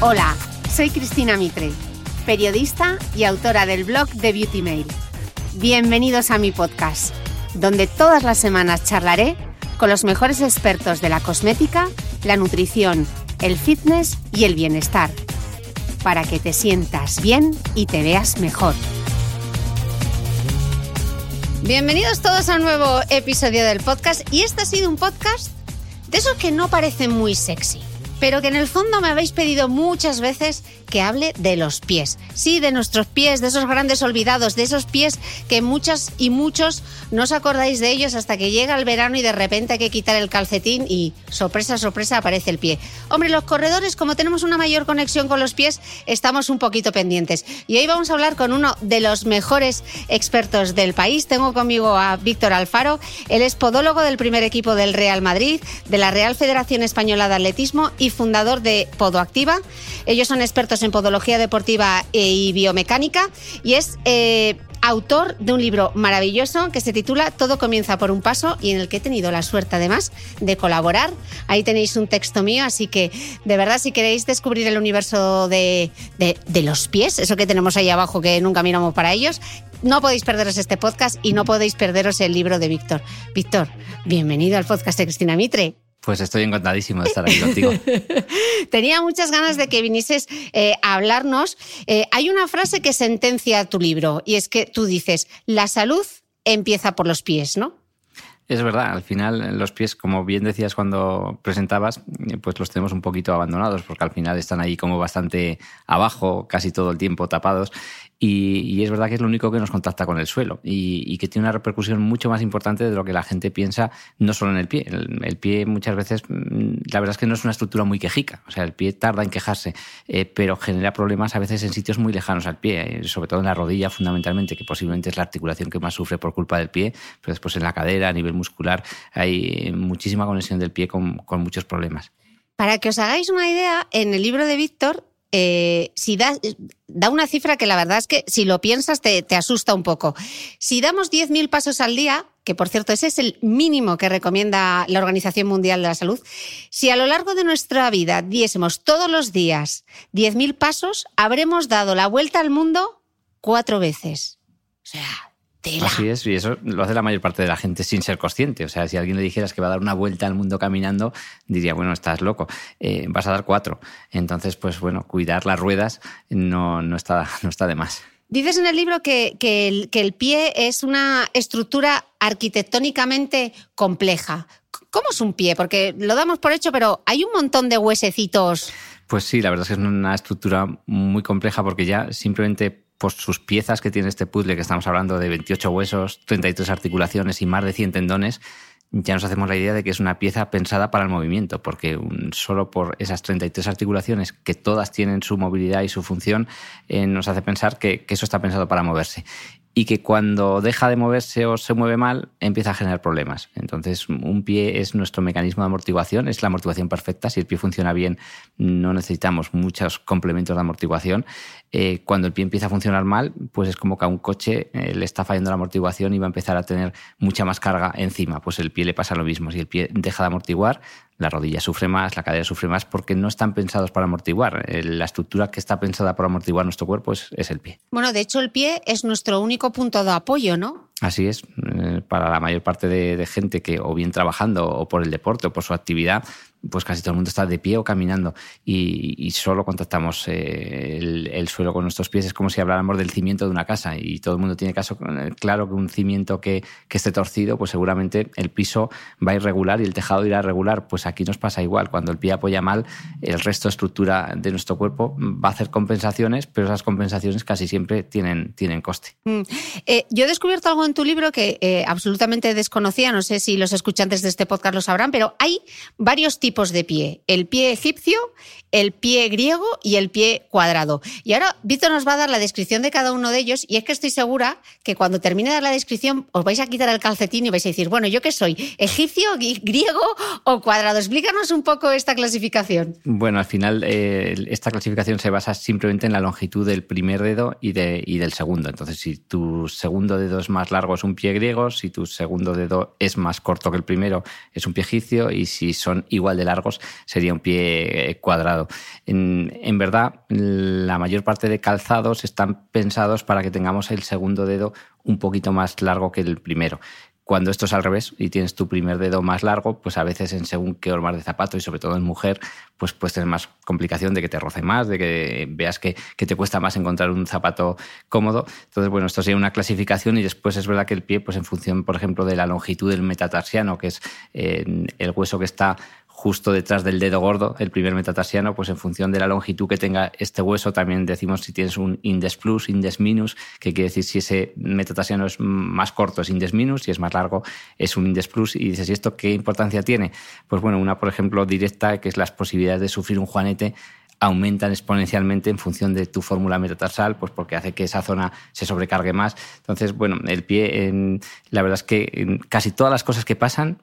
Hola, soy Cristina Mitre, periodista y autora del blog de Beauty Mail. Bienvenidos a mi podcast, donde todas las semanas charlaré con los mejores expertos de la cosmética, la nutrición, el fitness y el bienestar, para que te sientas bien y te veas mejor. Bienvenidos todos a un nuevo episodio del podcast y este ha sido un podcast de esos que no parecen muy sexy pero que en el fondo me habéis pedido muchas veces que hable de los pies. Sí, de nuestros pies, de esos grandes olvidados, de esos pies que muchas y muchos no os acordáis de ellos hasta que llega el verano y de repente hay que quitar el calcetín y sorpresa, sorpresa aparece el pie. Hombre, los corredores, como tenemos una mayor conexión con los pies, estamos un poquito pendientes. Y hoy vamos a hablar con uno de los mejores expertos del país. Tengo conmigo a Víctor Alfaro. Él es podólogo del primer equipo del Real Madrid, de la Real Federación Española de Atletismo fundador de Podoactiva. Ellos son expertos en podología deportiva y biomecánica y es eh, autor de un libro maravilloso que se titula Todo comienza por un paso y en el que he tenido la suerte además de colaborar. Ahí tenéis un texto mío, así que de verdad si queréis descubrir el universo de, de los pies, eso que tenemos ahí abajo que nunca miramos para ellos, no podéis perderos este podcast y no podéis perderos el libro de Víctor. Víctor, bienvenido al podcast de Cristina Mitre. Pues estoy encantadísimo de estar aquí contigo. Tenía muchas ganas de que vinieses eh, a hablarnos. Eh, hay una frase que sentencia tu libro y es que tú dices, la salud empieza por los pies, ¿no? Es verdad, al final los pies, como bien decías cuando presentabas, pues los tenemos un poquito abandonados porque al final están ahí como bastante abajo, casi todo el tiempo tapados y, es verdad que es lo único que nos contacta con el suelo y, que tiene una repercusión mucho más importante de lo que la gente piensa, no solo en el pie. El, pie muchas veces, mm, la verdad es que no es una estructura muy quejica, o sea, el pie tarda en quejarse, eh, pero genera problemas a veces en sitios muy lejanos al pie, eh, sobre todo en la rodilla fundamentalmente, que posiblemente es la articulación que más sufre por culpa del pie, pero después en la cadera, a nivel muscular, hay muchísima conexión del pie con, con muchos problemas. Para que os hagáis una idea, en el libro de Víctor eh, si da, da, una cifra que la verdad es que si lo piensas te, te asusta un poco. Si damos 10.000 pasos al día, que por cierto ese es el mínimo que recomienda la Organización Mundial de la Salud, si a lo largo de nuestra vida diésemos todos los días 10.000 pasos, habremos dado la vuelta al mundo cuatro veces. O sea, Así es, y eso lo hace la mayor parte de la gente sin ser consciente. O sea, si alguien le dijeras que va a dar una vuelta al mundo caminando, diría, bueno, estás loco, eh, vas a dar cuatro. Entonces, pues bueno, cuidar las ruedas no, no, está, no está de más. Dices en el libro que, que, el, que el pie es una estructura arquitectónicamente compleja. ¿Cómo es un pie? Porque lo damos por hecho, pero hay un montón de huesecitos. Pues sí, la verdad es que es una estructura muy compleja porque ya simplemente por sus piezas que tiene este puzzle, que estamos hablando de 28 huesos, 33 articulaciones y más de 100 tendones, ya nos hacemos la idea de que es una pieza pensada para el movimiento, porque solo por esas 33 articulaciones, que todas tienen su movilidad y su función, eh, nos hace pensar que, eso está pensado para moverse y que cuando deja de moverse o se mueve mal empieza a generar problemas. Entonces, un pie es nuestro mecanismo de amortiguación, es la amortiguación perfecta. Si el pie funciona bien, no necesitamos muchos complementos de amortiguación. Eh, cuando el pie empieza a funcionar mal, pues es como que a un coche eh, le está fallando la amortiguación y va a empezar a tener mucha más carga encima. Pues el pie le pasa lo mismo. Si el pie deja de amortiguar, la rodilla sufre más, la cadera sufre más porque no están pensados para amortiguar. Eh, la estructura que está pensada para amortiguar nuestro cuerpo es, el pie. Bueno, de hecho el pie es nuestro único punto de apoyo, ¿no? Así es, para la mayor parte de, gente que o bien trabajando o por el deporte o por su actividad pues casi todo el mundo está de pie o caminando y, solo contactamos eh, el, suelo con nuestros pies. Es como si habláramos del cimiento de una casa y todo el mundo tiene caso, eh, claro que un cimiento que, que esté torcido, pues seguramente el piso va a ir regular y el tejado irá regular. Pues aquí nos pasa igual. Cuando el pie apoya mal, el resto de estructura de nuestro cuerpo va a hacer compensaciones, pero esas compensaciones casi siempre tienen, tienen coste. Mm. Eh, yo he descubierto algo en tu libro que absolutamente desconocía, no sé si los escuchantes de este podcast lo sabrán, pero hay varios tipos de pie. El pie egipcio, el pie griego y el pie cuadrado. Y ahora Víctor nos va a dar la descripción de cada uno de ellos y es que estoy segura que cuando termine de dar la descripción os vais a quitar el calcetín y vais a decir, bueno, ¿yo qué soy? ¿Egipcio, griego o cuadrado? Explícanos un poco esta clasificación. Bueno, al final eh, esta clasificación se basa simplemente en la longitud del primer dedo y, de, y del segundo. Entonces, si tu segundo dedo es más largo es un pie griego, si tu segundo dedo es más corto que el primero es un pie egipcio y si son igual de largos sería un pie eh, cuadrado. En, verdad, la mayor parte de calzados están pensados para que tengamos el segundo dedo un poquito más largo que el primero. Cuando esto es al revés y tienes tu primer dedo más largo, pues a veces en según qué hormar de zapato y sobre todo en mujer, pues puedes tener más complicación de que te roce más, de que veas que, te cuesta más encontrar un zapato cómodo. Entonces, bueno, esto sería una clasificación y después es verdad que el pie, pues en función, por ejemplo, de la longitud del metatarsiano, que es eh, el hueso que está justo detrás del dedo gordo, el primer metatarsiano, pues en función de la longitud que tenga este hueso, también decimos si tienes un index plus, index minus, que quiere decir si ese metatarsiano es más corto es index minus, si es más largo es un index plus. Y dices, ¿y esto qué importancia tiene? Pues bueno, una, por ejemplo, directa, que es las posibilidades de sufrir un juanete aumentan exponencialmente en función de tu fórmula metatarsal, pues porque hace que esa zona se sobrecargue más. Entonces, bueno, el pie, la verdad es que casi todas las cosas que pasan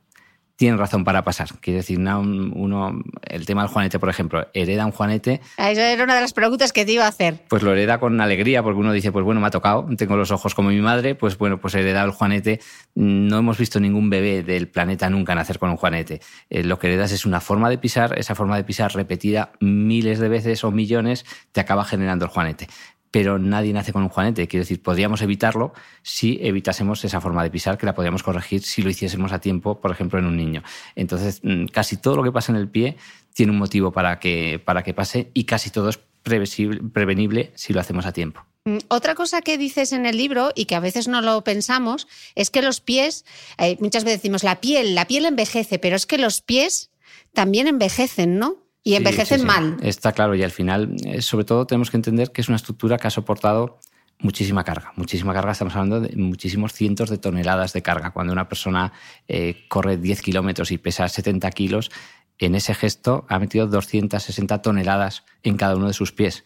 tienen razón para pasar. Quiere decir, uno, el tema del juanete, por ejemplo, hereda un juanete. Ah, esa era una de las preguntas que te iba a hacer. Pues lo hereda con alegría, porque uno dice, pues bueno, me ha tocado, tengo los ojos como mi madre, pues bueno, pues hereda el juanete. No hemos visto ningún bebé del planeta nunca nacer con un juanete. Eh, lo que heredas es una forma de pisar, esa forma de pisar repetida miles de veces o millones te acaba generando el juanete pero nadie nace con un juanete. Quiero decir, podríamos evitarlo si evitásemos esa forma de pisar, que la podríamos corregir si lo hiciésemos a tiempo, por ejemplo, en un niño. Entonces, mm, casi todo lo que pasa en el pie tiene un motivo para que, para que pase y casi todo es prevenible si lo hacemos a tiempo. Mm, otra cosa que dices en el libro y que a veces no lo pensamos es que los pies, eh, muchas veces decimos la piel, la piel envejece, pero es que los pies también envejecen, ¿no? Y envejecen mal. Está claro, y al final, eh, sobre todo, tenemos que entender que es una estructura que ha soportado muchísima carga. Muchísima carga, estamos hablando de muchísimos cientos de toneladas de carga. Cuando una persona eh, corre 10 kilómetros y pesa 70 kilos, en ese gesto ha metido 260 toneladas en cada uno de sus pies,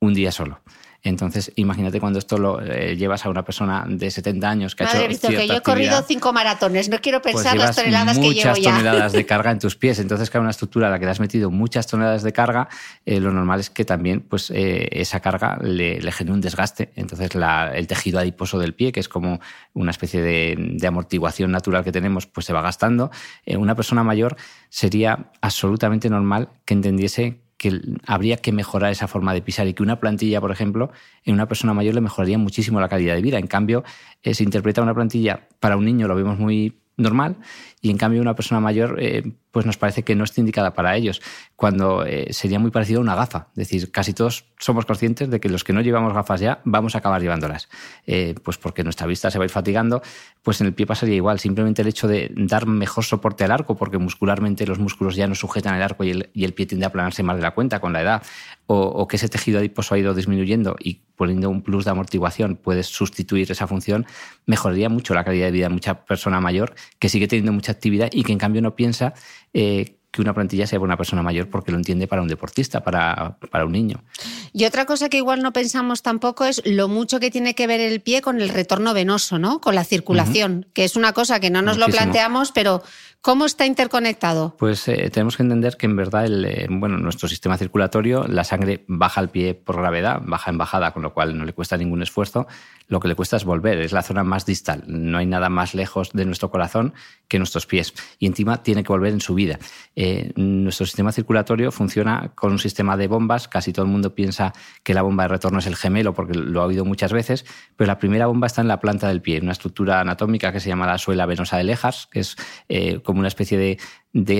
un día solo. Entonces, imagínate cuando esto lo eh, llevas a una persona de 70 años que ha hecho que yo he corrido cinco maratones, no quiero pues pensar las toneladas que llevo ya. Muchas toneladas de carga en tus pies. Entonces, cada una estructura a la que le has metido muchas toneladas de carga, eh, lo normal es que también pues, eh, esa carga le, genere un desgaste. Entonces, el tejido adiposo del pie, que es como una especie de, de amortiguación natural que tenemos, pues se va gastando. una persona mayor sería absolutamente normal que entendiese que habría que mejorar esa forma de pisar y que una plantilla, por ejemplo, en una persona mayor le mejoraría muchísimo la calidad de vida. En cambio, eh, se interpreta una plantilla para un niño, lo vemos muy normal, y en cambio una persona mayor eh, pues nos parece que no está indicada para ellos, cuando eh, sería muy parecido a una gafa. Es decir, casi todos somos conscientes de que los que no llevamos gafas ya vamos a acabar llevándolas, eh, pues porque nuestra vista se va a ir fatigando, pues en el pie pasaría igual. Simplemente el hecho de dar mejor soporte al arco, porque muscularmente los músculos ya no sujetan el arco y el, y el pie tiende a aplanarse más de la cuenta con la edad, o, que ese tejido adiposo ha ido disminuyendo y poniendo un plus de amortiguación puedes sustituir esa función, mejoraría mucho la calidad de vida de mucha persona mayor que sigue teniendo mucha actividad y que en cambio no piensa eh, que una plantilla sea para una persona mayor porque lo entiende para un deportista, para, para, un niño. Y otra cosa que igual no pensamos tampoco es lo mucho que tiene que ver el pie con el retorno venoso, ¿no? Con la circulación, que es una cosa que no nos lo planteamos, pero ¿cómo está interconectado? Pues eh, tenemos que entender que en verdad el, eh, bueno, nuestro sistema circulatorio, la sangre baja al pie por gravedad, baja en bajada, con lo cual no le cuesta ningún esfuerzo. Lo que le cuesta es volver, es la zona más distal. No hay nada más lejos de nuestro corazón que nuestros pies. Y encima tiene que volver en su vida eh, nuestro sistema circulatorio funciona con un sistema de bombas. Casi todo el mundo piensa que la bomba de retorno es el gemelo, porque lo ha oído muchas veces, pero la primera bomba está en la planta del pie, una estructura anatómica que se llama la suela venosa de Lejas, que es eh, como una especie de,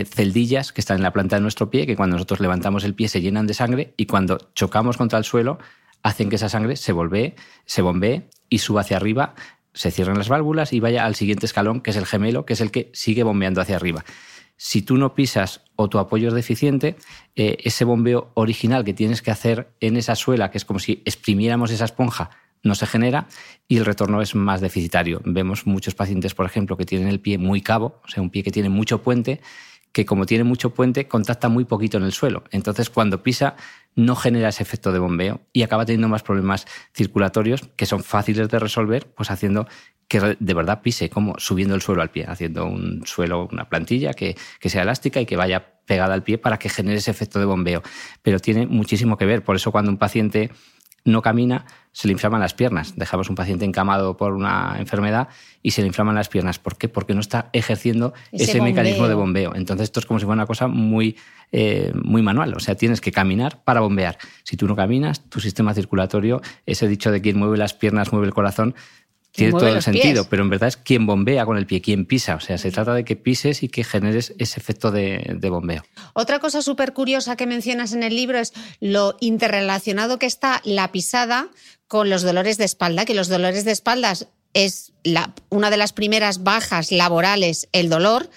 celdillas que están en la planta de nuestro pie, que cuando nosotros levantamos el pie se llenan de sangre y cuando chocamos contra el suelo hacen que esa sangre se, volvee, se bombee y suba hacia arriba, se cierren las válvulas y vaya al siguiente escalón, que es el gemelo, que es el que sigue bombeando hacia arriba. Si tú no pisas o tu apoyo es deficiente, eh, ese bombeo original que tienes que hacer en esa suela, que es como si exprimiéramos esa esponja, no se genera y el retorno es más deficitario. Vemos muchos pacientes, por ejemplo, que tienen el pie muy cabo, o sea, un pie que tiene mucho puente, que como tiene mucho puente, contacta muy poquito en el suelo. Entonces, cuando pisa, no genera ese efecto de bombeo y acaba teniendo más problemas circulatorios que son fáciles de resolver, pues haciendo que de verdad pise, como subiendo el suelo al pie, haciendo un suelo, una plantilla que, que sea elástica y que vaya pegada al pie para que genere ese efecto de bombeo. Pero tiene muchísimo que ver. Por eso cuando un paciente no camina, se le inflaman las piernas. Dejamos un paciente encamado por una enfermedad y se le inflaman las piernas. ¿Por qué? Porque no está ejerciendo ese, mecanismo de bombeo. Entonces esto es como si fuera una cosa muy, eh, muy manual. O sea, tienes que caminar para bombear. Si tú no caminas, tu sistema circulatorio, ese dicho de quien mueve las piernas mueve el corazón, tiene todo el sentido, pero en verdad es quien bombea con el pie, quien pisa. O sea, se trata de que pises y que generes ese efecto de, de bombeo. Otra cosa súper curiosa que mencionas en el libro es lo interrelacionado que está la pisada con los dolores de espalda, que los dolores de espalda es la, una de las primeras bajas laborales, el dolor,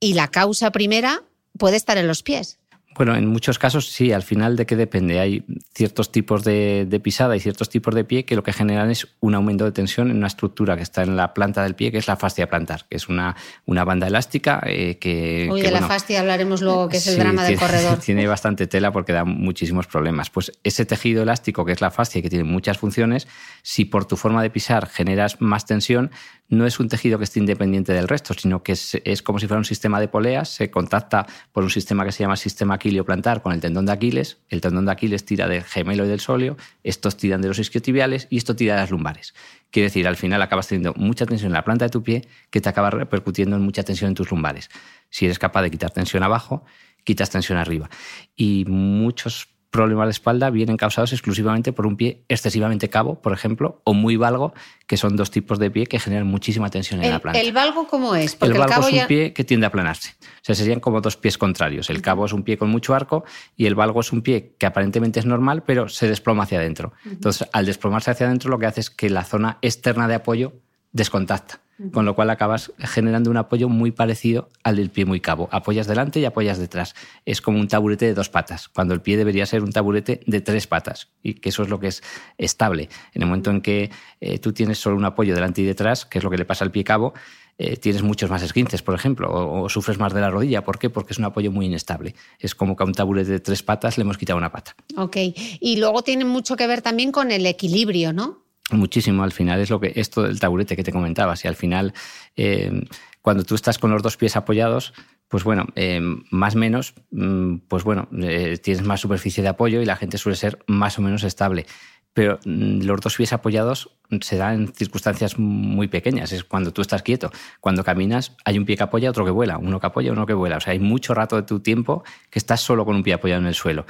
y la causa primera puede estar en los pies. Bueno, en muchos casos sí, al final de qué depende. Hay ciertos tipos de, pisada y ciertos tipos de pie que lo que generan es un aumento de tensión en una estructura que está en la planta del pie, que es la fascia plantar, que es una, una banda elástica eh, que... Hoy de la fascia hablaremos luego, que es el drama del corredor. Tiene bastante tela porque da muchísimos problemas. Pues ese tejido elástico, que es la fascia, que tiene muchas funciones, si por tu forma de pisar generas más tensión, no es un tejido que esté independiente del resto, sino que es, como si fuera un sistema de poleas, se contacta por un sistema que se llama sistema aquilioplantar con el tendón de Aquiles, el tendón de Aquiles tira del gemelo y del sóleo, estos tiran de los isquiotibiales y esto tira de las lumbares. Quiere decir, al final acabas teniendo mucha tensión en la planta de tu pie que te acaba repercutiendo en mucha tensión en tus lumbares. Si eres capaz de quitar tensión abajo, quitas tensión arriba. Y muchos problemas de espalda vienen causados exclusivamente por un pie excesivamente cabo, por ejemplo, o muy valgo, que son dos tipos de pie que generan muchísima tensión en la planta. ¿El valgo cómo es? Porque el valgo es un pie que tiende a aplanarse. O sea, serían como dos pies contrarios. El cabo es un pie con mucho arco y el valgo es un pie que aparentemente es normal, pero se desploma hacia adentro. Entonces, al desplomarse hacia adentro, lo que hace es que la zona externa de apoyo descontacta con lo cual acabas generando un apoyo muy parecido al del pie muy cabo. Apoyas delante y apoyas detrás. Es como un taburete de dos patas, cuando el pie debería ser un taburete de tres patas, y que eso es lo que es estable. En el momento en que eh, tú tienes solo un apoyo delante y detrás, que es lo que le pasa al pie cabo, eh, tienes muchos más esguinces, por ejemplo, o, sufres más de la rodilla. ¿Por qué? Porque es un apoyo muy inestable. Es como que a un taburete de tres patas le hemos quitado una pata. Ok. Y luego tiene mucho que ver también con el equilibrio, ¿no? Muchísimo. Al final es lo que esto del taburete que te comentaba. Si al final, eh, cuando tú estás con los dos pies apoyados, pues bueno, eh, más o menos, mm, pues bueno, eh, tienes más superficie de apoyo y la gente suele ser más o menos estable. Pero mm, los dos pies apoyados se dan en circunstancias muy pequeñas. Es cuando tú estás quieto. Cuando caminas, hay un pie que apoya, otro que vuela. Uno que apoya, uno que vuela. O sea, hay mucho rato de tu tiempo que estás solo con un pie apoyado en el suelo.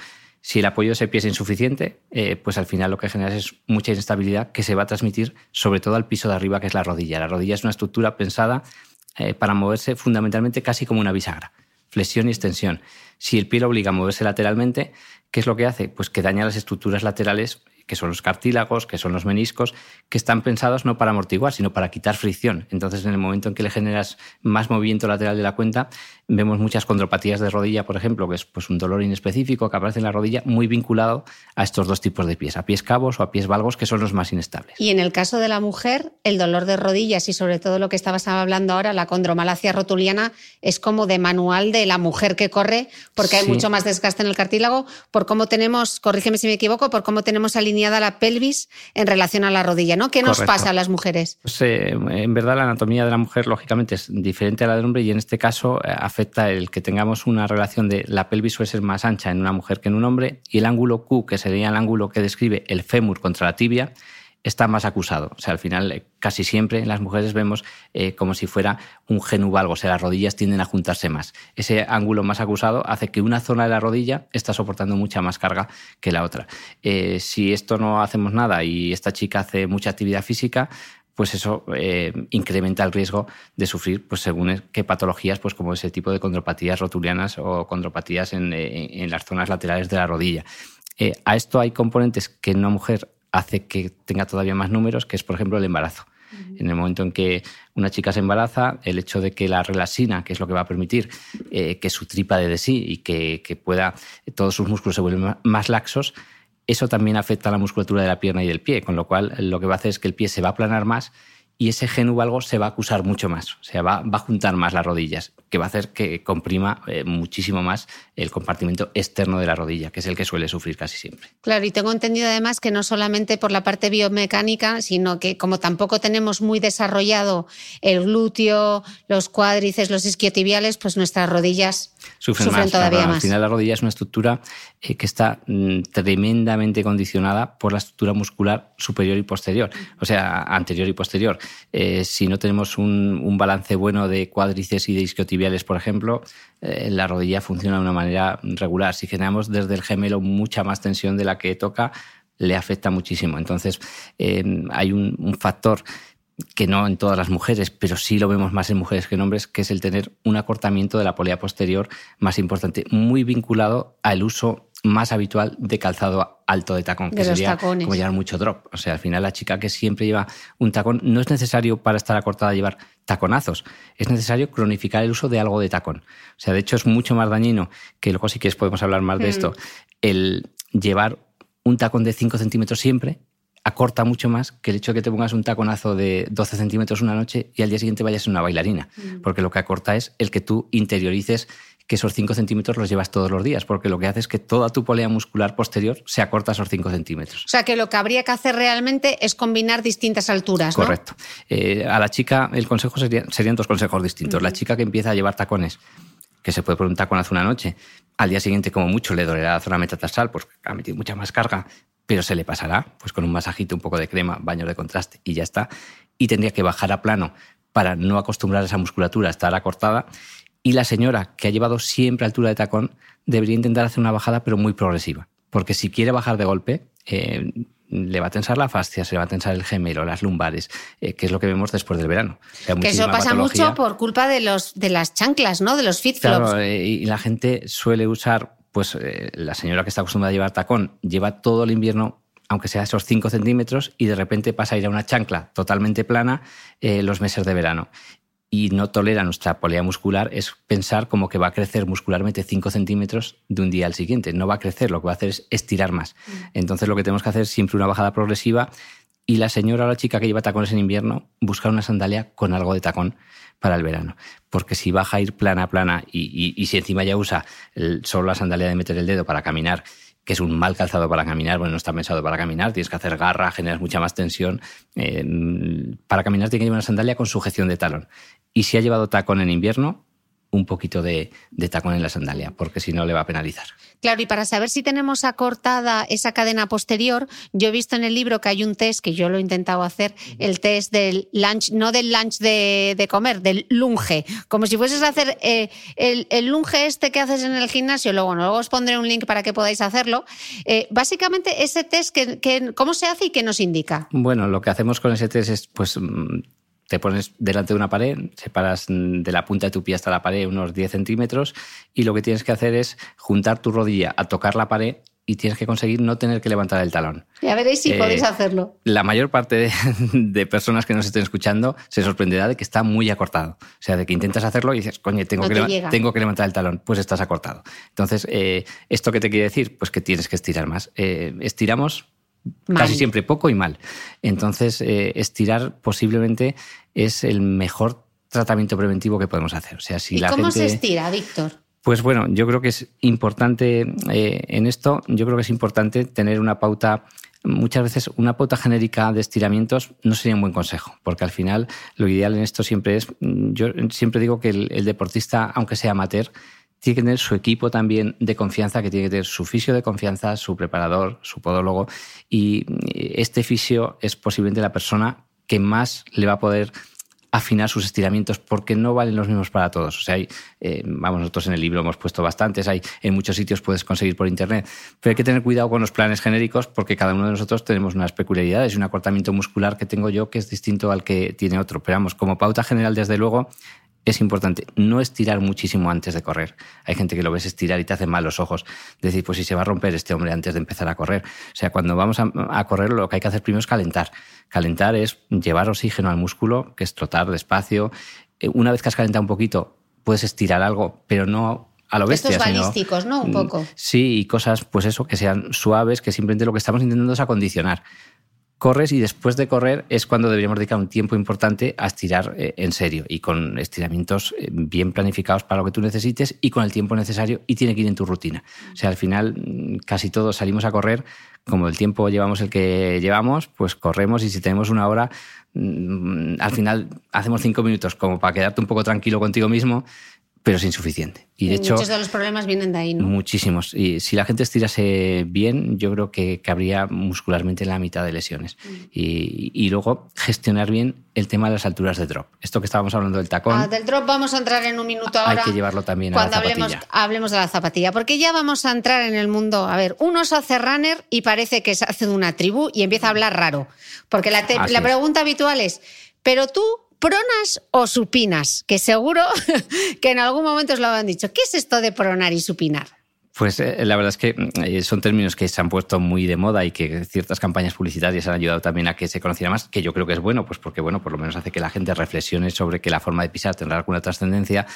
Si el apoyo de ese pie es insuficiente, eh, pues al final lo que generas es mucha inestabilidad que se va a transmitir sobre todo al piso de arriba, que es la rodilla. La rodilla es una estructura pensada eh, para moverse fundamentalmente casi como una bisagra, flexión y extensión. Si el pie lo obliga a moverse lateralmente, ¿qué es lo que hace? Pues que daña las estructuras laterales que son los cartílagos, que son los meniscos, que están pensados no para amortiguar, sino para quitar fricción. Entonces, en el momento en que le generas más movimiento lateral de la cuenta, vemos muchas condropatías de rodilla, por ejemplo, que es pues, un dolor inespecífico que aparece en la rodilla muy vinculado a estos dos tipos de pies, a pies cabos o a pies valgos, que son los más inestables. Y en el caso de la mujer, el dolor de rodillas y sobre todo lo que estabas hablando ahora, la condromalacia rotuliana, es como de manual de la mujer que corre, porque hay mucho más desgaste en el cartílago, por cómo tenemos, corrígeme si me equivoco, por cómo tenemos alineado la pelvis en relación a la rodilla, ¿no? ¿Qué nos pasa a las mujeres? Pues, eh, en verdad la anatomía de la mujer lógicamente es diferente a la del hombre y en este caso eh, afecta el que tengamos una relación de la pelvis suele ser más ancha en una mujer que en un hombre y el ángulo Q, que sería el ángulo que describe el fémur contra la tibia, está más acusado. O sea, al final, eh, casi siempre en las mujeres vemos eh, como si fuera un genuvalgo, o sea, las rodillas tienden a juntarse más. Ese ángulo más acusado hace que una zona de la rodilla está soportando mucha más carga que la otra. Eh, si esto no hacemos nada y esta chica hace mucha actividad física, pues eso incrementa el riesgo de sufrir, pues según qué patologías, pues como ese tipo de condropatías rotulianas o condropatías en, en las zonas laterales de la rodilla. a esto hay componentes que en una mujer hace que tenga todavía más números, que es, por ejemplo, el embarazo. En el momento en que una chica se embaraza, el hecho de que la relaxina, que es lo que va a permitir eh, que su tripa de sí y que, que, pueda, todos sus músculos se vuelvan más laxos, eso también afecta a la musculatura de la pierna y del pie, con lo cual lo que va a hacer es que el pie se va a aplanar más y ese algo se va a acusar mucho más, o sea, va, va, a juntar más las rodillas, que va a hacer que comprima eh, muchísimo más el compartimento externo de la rodilla, que es el que suele sufrir casi siempre. Claro, y tengo entendido además que no solamente por la parte biomecánica, sino que como tampoco tenemos muy desarrollado el glúteo, los cuádrices, los isquiotibiales, pues nuestras rodillas sufren, todavía más. Al final la rodilla es una estructura eh, que está mm, tremendamente condicionada por la estructura muscular superior y posterior, o sea, anterior y posterior. Eh, si no tenemos un, balance bueno de cuádrices y de isquiotibiales, por ejemplo, eh, la rodilla funciona de una manera regular. Si generamos desde el gemelo mucha más tensión de la que toca, le afecta muchísimo. Entonces, hay un factor que no en todas las mujeres, pero sí lo vemos más en mujeres que en hombres, que es el tener un acortamiento de la polea posterior más importante, muy vinculado al uso más habitual de calzado alto de tacón, que sería como llevar mucho drop. O sea, al final la chica que siempre lleva un tacón no es necesario para estar acortada llevar taconazos, es necesario cronificar el uso de algo de tacón. O sea, de hecho es mucho más dañino, que luego si quieres podemos hablar más de mm. esto, el llevar un tacón de 5 centímetros siempre acorta mucho más que el hecho de que te pongas un taconazo de 12 centímetros una noche y al día siguiente vayas a una bailarina. Mm. Porque lo que acorta es el que tú interiorices que esos 5 centímetros los llevas todos los días, porque lo que hace es que toda tu polea muscular posterior se acorta esos 5 centímetros. O sea que lo que habría que hacer realmente es combinar distintas alturas. Correcto. Eh, a la chica, el consejo sería, serían dos consejos distintos. La chica que empieza a llevar tacones, que se puede poner un taconazo una noche, al día siguiente, como mucho, le dolerá la zona metatarsal, pues ha metido mucha más carga, pero se le pasará, pues con un masajito, un poco de crema, baño de contraste y ya está. Y tendría que bajar a plano para no acostumbrar a esa musculatura a estar acortada. Y la señora que ha llevado siempre altura de tacón debería intentar hacer una bajada, pero muy progresiva. Porque si quiere bajar de golpe, eh, le va a tensar la fascia, se le va a tensar el gemelo, las lumbares, eh, que es lo que vemos después del verano. que eso pasa mucho por culpa de, los, de las chanclas, ¿no? De los fit Claro, eh, y la gente suele usar pues eh, la señora que está acostumbrada a llevar tacón lleva todo el invierno, aunque sea esos 5 centímetros, y de repente pasa a ir a una chancla totalmente plana eh, los meses de verano. Y no tolera nuestra polea muscular, es pensar como que va a crecer muscularmente 5 centímetros de un día al siguiente. No va a crecer, lo que va a hacer es estirar más. Mm. Entonces lo que tenemos que hacer es siempre una bajada progresiva y la señora o la chica que lleva tacones en invierno buscar una sandalia con algo de tacón para el verano. Porque si baja a ir plana, plana y, si encima ya usa solo la sandalia de meter el dedo para caminar, que es un mal calzado para caminar, bueno, no está pensado para caminar, tienes que hacer garra, generas mucha más tensión. Eh, para caminar tiene que llevar una sandalia con sujeción de talón. Y si ha llevado tacón en invierno, un poquito de, tacón en la sandalia, porque si no le va a penalizar. Claro, y para saber si tenemos acortada esa cadena posterior, yo he visto en el libro que hay un test, que yo lo he intentado hacer, el test del lunch, no del lunch de, comer, del lunge, como si fueses a hacer eh, el, lunge este que haces en el gimnasio, luego, luego os pondré un link para que podáis hacerlo. Eh, básicamente, ese test, que, ¿cómo se hace y qué nos indica? Bueno, lo que hacemos con ese test es, pues mm, te pones delante de una pared, separas de la punta de tu pie hasta la pared unos 10 centímetros y lo que tienes que hacer es juntar tu rodilla a tocar la pared y tienes que conseguir no tener que levantar el talón. Ya veréis si podéis eh, hacerlo. La mayor parte de, personas que nos estén escuchando se sorprenderá de que está muy acortado. O sea, de que intentas hacerlo y dices, coño, tengo, que, tengo que levantar el talón. Pues estás acortado. Entonces, eh, ¿esto qué te quiere decir? Pues que tienes que estirar más. Eh, estiramos casi siempre poco y mal. Entonces, eh, estirar posiblemente es el mejor tratamiento preventivo que podemos hacer. O sea, si ¿Y cómo se estira, Víctor? Pues bueno, yo creo que es importante eh, en esto, yo creo que es importante tener una pauta muchas veces una pauta genérica de estiramientos no sería un buen consejo, porque al final lo ideal en esto siempre es, yo siempre digo que el deportista, aunque sea amateur, tiene que tener su equipo también de confianza, que tiene que tener su fisio de confianza, su preparador, su podólogo. Y este fisio es posiblemente la persona que más le va a poder afinar sus estiramientos porque no valen los mismos para todos. O sea, hay, eh, vamos, nosotros en el libro hemos puesto bastantes, hay en muchos sitios puedes conseguir por internet, pero hay que tener cuidado con los planes genéricos porque cada uno de nosotros tenemos unas peculiaridades y un acortamiento muscular que tengo yo que es distinto al que tiene otro. Pero vamos, como pauta general, desde luego, es importante no estirar muchísimo antes de correr. Hay gente que lo ves estirar y te hace mal los ojos. Decir, pues si se va a romper este hombre antes de empezar a correr. O sea, cuando vamos a, correr, lo que hay que hacer primero es calentar. Calentar es llevar oxígeno al músculo, que es trotar despacio. Eh, una vez que has calentado un poquito, puedes estirar algo, pero no a lo bestia. Estos balísticos, ¿no? Un poco. Mm, sí, y cosas, pues eso, que sean suaves, que simplemente lo que estamos intentando es acondicionar corres y después de correr es cuando deberíamos dedicar un tiempo importante a estirar eh, en serio y con estiramientos eh, bien planificados para lo que tú necesites y con el tiempo necesario y tiene que ir en tu rutina. O sea, al final mm, casi todos salimos a correr, como el tiempo llevamos el que llevamos, pues corremos y si tenemos una hora, mm, al final hacemos cinco minutos como para quedarte un poco tranquilo contigo mismo pero es insuficiente. Y de hecho, muchos de los problemas vienen de ahí, ¿no? Muchísimos. Y si la gente estirase bien, yo creo que cabría muscularmente la mitad de lesiones. Mm. Y, luego gestionar bien el tema de las alturas de drop. Esto que estábamos hablando del tacón. Ah, del drop vamos a entrar en un minuto ahora. Hay que llevarlo también a la zapatilla. Hablemos, hablemos de la zapatilla, porque ya vamos a entrar en el mundo. A ver, uno se hace runner y parece que se hace de una tribu y empieza a hablar raro. Porque la, la pregunta habitual es, ¿pero tú pronas o supinas, que seguro que en algún momento os lo han dicho. ¿Qué es esto de pronar y supinar? Pues eh, la verdad es que eh, son términos que se han puesto muy de moda y que ciertas campañas publicitarias han ayudado también a que se conociera más, que yo creo que es bueno, pues porque bueno, por lo menos hace que la gente reflexione sobre que la forma de pisar tendrá alguna trascendencia.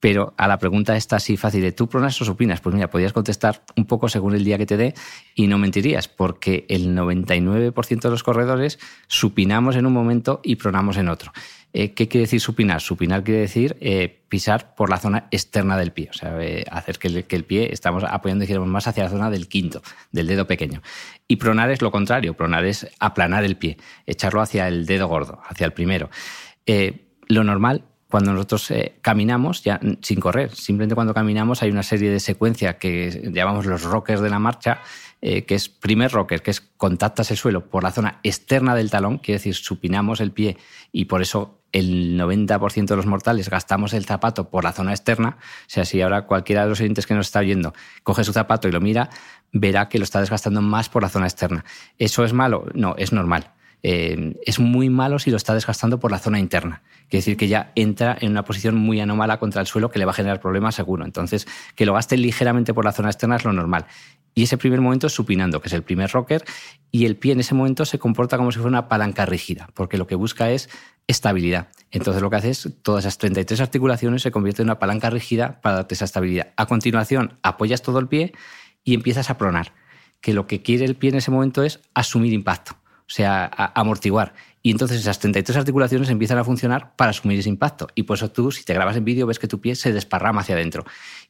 Pero a la pregunta esta así fácil de ¿tú pronas o supinas? Pues mira, podrías contestar un poco según el día que te dé y no mentirías, porque el 99% de los corredores supinamos en un momento y pronamos en otro. Eh, ¿Qué quiere decir supinar? Supinar quiere decir eh, pisar por la zona externa del pie, o sea, eh, hacer que el, pie estamos apoyando más hacia la zona del quinto, del dedo pequeño. Y pronar es lo contrario, pronar es aplanar el pie, echarlo hacia el dedo gordo, hacia el primero. lo normal cuando nosotros caminamos, ya sin correr, simplemente cuando caminamos hay una serie de secuencias que llamamos los rockers de la marcha, que es primer rocker, que es contactas el suelo por la zona externa del talón, quiere decir supinamos el pie y por eso el 90% de los mortales gastamos el zapato por la zona externa. O sea, si ahora cualquiera de los oyentes que nos está oyendo coge su zapato y lo mira, verá que lo está desgastando más por la zona externa. ¿Eso es malo? No, es normal. Eh, es muy malo si lo está desgastando por la zona interna. Quiere decir que ya entra en una posición muy anómala contra el suelo que le va a generar problemas seguro. Entonces, que lo gaste ligeramente por la zona externa es lo normal. Y ese primer momento es supinando, que es el primer rocker, y el pie en ese momento se comporta como si fuera una palanca rígida, porque lo que busca es estabilidad. Entonces lo que hace es todas esas 33 articulaciones se convierten en una palanca rígida para darte esa estabilidad. A continuación, apoyas todo el pie y empiezas a pronar, que lo que quiere el pie en ese momento es asumir impacto, o sea, amortiguar. Y entonces esas 33 articulaciones empiezan a funcionar para asumir ese impacto. Y por eso tú, si te grabas en vídeo, ves que tu pie se desparrama hacia adentro.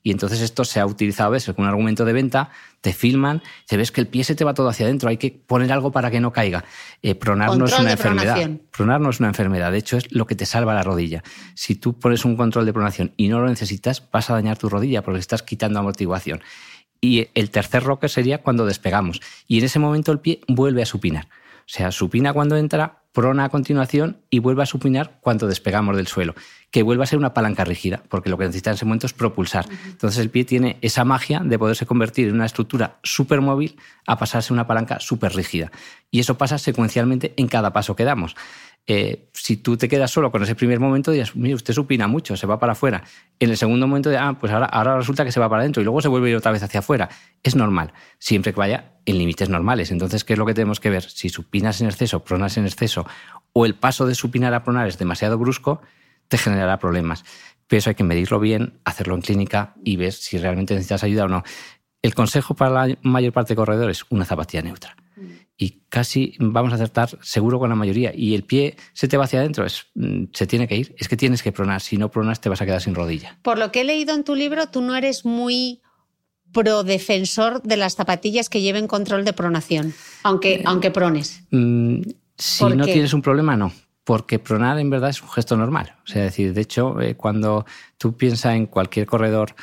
Y entonces esto se ha utilizado a veces como un argumento de venta, te filman, se ves que el pie se te va todo hacia adentro, hay que poner algo para que no caiga. Eh, pronar no es una enfermedad. Pronar no es una enfermedad, de hecho es lo que te salva la rodilla. Si tú pones un control de pronación y no lo necesitas, vas a dañar tu rodilla porque estás quitando amortiguación. Y el tercer rocker sería cuando despegamos. Y en ese momento el pie vuelve a supinar. O sea, supina cuando entra, prona a continuación y vuelve a supinar cuando despegamos del suelo, que vuelva a ser una palanca rígida, porque lo que necesita en ese momento es propulsar. Entonces el pie tiene esa magia de poderse convertir en una estructura súper móvil a pasarse una palanca súper rígida. Y eso pasa secuencialmente en cada paso que damos. Eh, si tú te quedas solo con ese primer momento, dirás, mire, usted supina mucho, se va para afuera. En el segundo momento, ah, pues ahora, resulta que se va para adentro y luego se vuelve a ir otra vez hacia afuera. Es normal, siempre que vaya en límites normales. Entonces, ¿qué es lo que tenemos que ver? Si supinas en exceso, pronas en exceso, o el paso de supinar a pronar es demasiado brusco, te generará problemas. Pero eso hay que medirlo bien, hacerlo en clínica y ver si realmente necesitas ayuda o no. El consejo para la mayor parte de corredores, una zapatilla neutra y casi vamos a acertar seguro con la mayoría. Y el pie se te va hacia adentro, es, mm, se tiene que ir. Es que tienes que pronar. Si no pronas, te vas a quedar sin rodilla. Por lo que he leído en tu libro, tú no eres muy pro defensor de las zapatillas que lleven control de pronación, aunque, eh, aunque prones. Mm, si no tienes un problema, no. Porque pronar en verdad es un gesto normal. O sea, decir, de hecho, eh, cuando tú piensas en cualquier corredor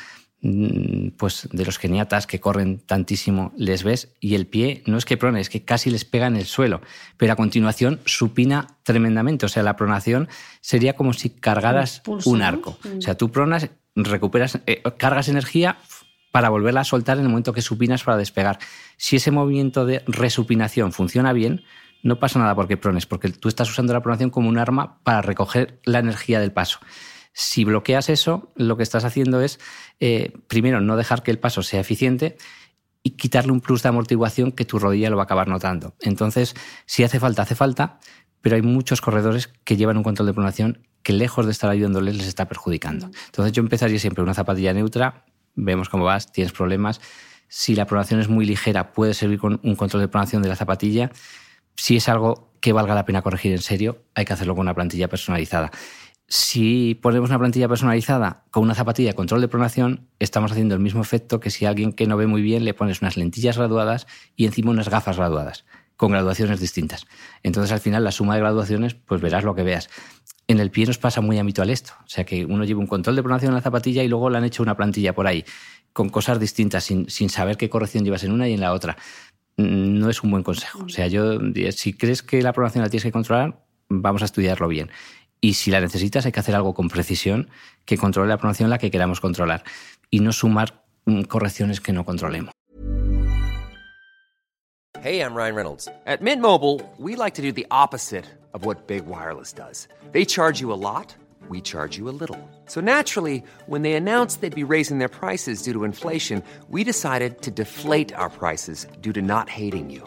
pues de los geniatas que corren tantísimo, les ves y el pie no es que prone, es que casi les pega en el suelo, pero a continuación supina tremendamente, o sea, la pronación sería como si cargaras un, arco, o sea, tú pronas, recuperas, eh, cargas energía para volverla a soltar en el momento que supinas para despegar. Si ese movimiento de resupinación funciona bien, no pasa nada porque prones, porque tú estás usando la pronación como un arma para recoger la energía del paso. Si bloqueas eso, lo que estás haciendo es, eh, primero, no dejar que el paso sea eficiente y quitarle un plus de amortiguación que tu rodilla lo va a acabar notando. Entonces, si hace falta, hace falta, pero hay muchos corredores que llevan un control de pronación que lejos de estar ayudándoles les está perjudicando. Entonces yo empezaría siempre una zapatilla neutra, vemos cómo vas, tienes problemas. Si la pronación es muy ligera, puede servir con un control de pronación de la zapatilla. Si es algo que valga la pena corregir en serio, hay que hacerlo con una plantilla personalizada. Si ponemos una plantilla personalizada con una zapatilla de control de pronación, estamos haciendo el mismo efecto que si a alguien que no ve muy bien le pones unas lentillas graduadas y encima unas gafas graduadas, con graduaciones distintas. Entonces al final la suma de graduaciones, pues verás lo que veas. En el pie nos pasa muy habitual esto, o sea que uno lleva un control de pronación en la zapatilla y luego le han hecho una plantilla por ahí, con cosas distintas, sin, sin saber qué corrección llevas en una y en la otra. No es un buen consejo. O sea, yo, si crees que la pronación la tienes que controlar, vamos a estudiarlo bien. Y si la necesitas, hay que hacer algo con precisión que controle la pronunciación la que queramos controlar y no sumar mm, correcciones que no controlemos. Hey, I'm Ryan Reynolds. At Mint Mobile, we like to do the opposite of what Big Wireless does. They charge you a lot, we charge you a little. So naturally, when they announced they'd be raising their prices due to inflation, we decided to deflate our prices due to not hating you.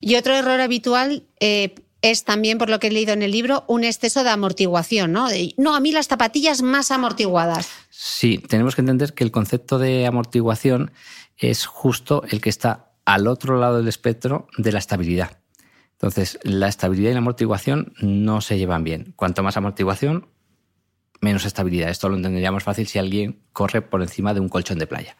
Y otro error habitual eh, es también, por lo que he leído en el libro, un exceso de amortiguación, ¿no? no, a mí las zapatillas más amortiguadas. Sí, tenemos que entender que el concepto de amortiguación es justo el que está al otro lado del espectro de la estabilidad. Entonces, la estabilidad y la amortiguación no se llevan bien. Cuanto más amortiguación, menos estabilidad. Esto lo entenderíamos fácil si alguien corre por encima de un colchón de playa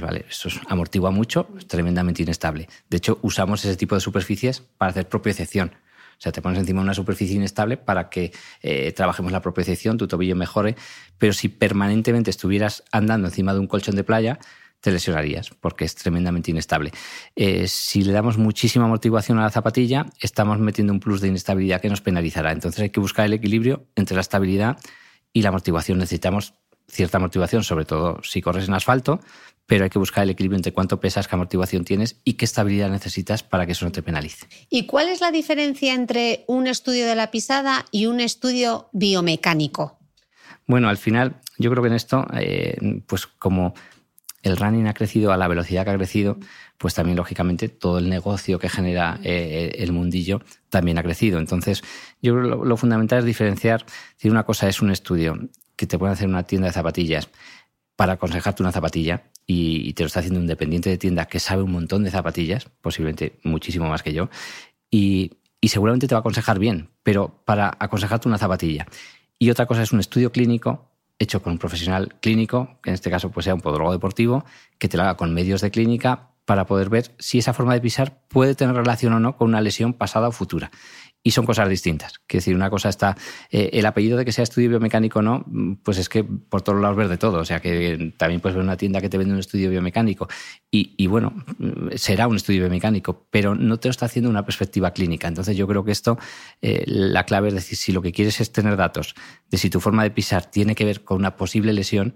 vale, eso amortigua mucho, es tremendamente inestable. De hecho, usamos ese tipo de superficies para hacer propiocepción. O sea, te pones encima de una superficie inestable para que eh, trabajemos la propiocepción, tu tobillo mejore, pero si permanentemente estuvieras andando encima de un colchón de playa, te lesionarías porque es tremendamente inestable. Eh, si le damos muchísima amortiguación a la zapatilla, estamos metiendo un plus de inestabilidad que nos penalizará. Entonces hay que buscar el equilibrio entre la estabilidad y la amortiguación. Necesitamos cierta amortiguación, sobre todo si corres en asfalto, pero hay que buscar el equilibrio entre cuánto pesas, qué amortiguación tienes y qué estabilidad necesitas para que eso no te penalice. ¿Y cuál es la diferencia entre un estudio de la pisada y un estudio biomecánico? Bueno, al final, yo creo que en esto, eh, pues como el running ha crecido a la velocidad que ha crecido, pues también lógicamente todo el negocio que genera eh, el mundillo también ha crecido. Entonces, yo creo que lo, fundamental es diferenciar si una cosa es un estudio que te puede hacer una tienda de zapatillas para aconsejarte una zapatilla y, te lo está haciendo un dependiente de tienda que sabe un montón de zapatillas, posiblemente muchísimo más que yo, y, seguramente te va a aconsejar bien, pero para aconsejarte una zapatilla. Y otra cosa es un estudio clínico hecho con un profesional clínico, que en este caso pues sea un podólogo deportivo, que te lo haga con medios de clínica para poder ver si esa forma de pisar puede tener relación o no con una lesión pasada o futura y son cosas distintas. Quiero decir, una cosa está, eh, el apellido de que sea estudio biomecánico o no, pues es que por todos lados ver de todo. O sea, que también puedes ver una tienda que te vende un estudio biomecánico y, bueno, será un estudio biomecánico, pero no te lo está haciendo una perspectiva clínica. Entonces yo creo que esto, eh, la clave es decir, si lo que quieres es tener datos de si tu forma de pisar tiene que ver con una posible lesión,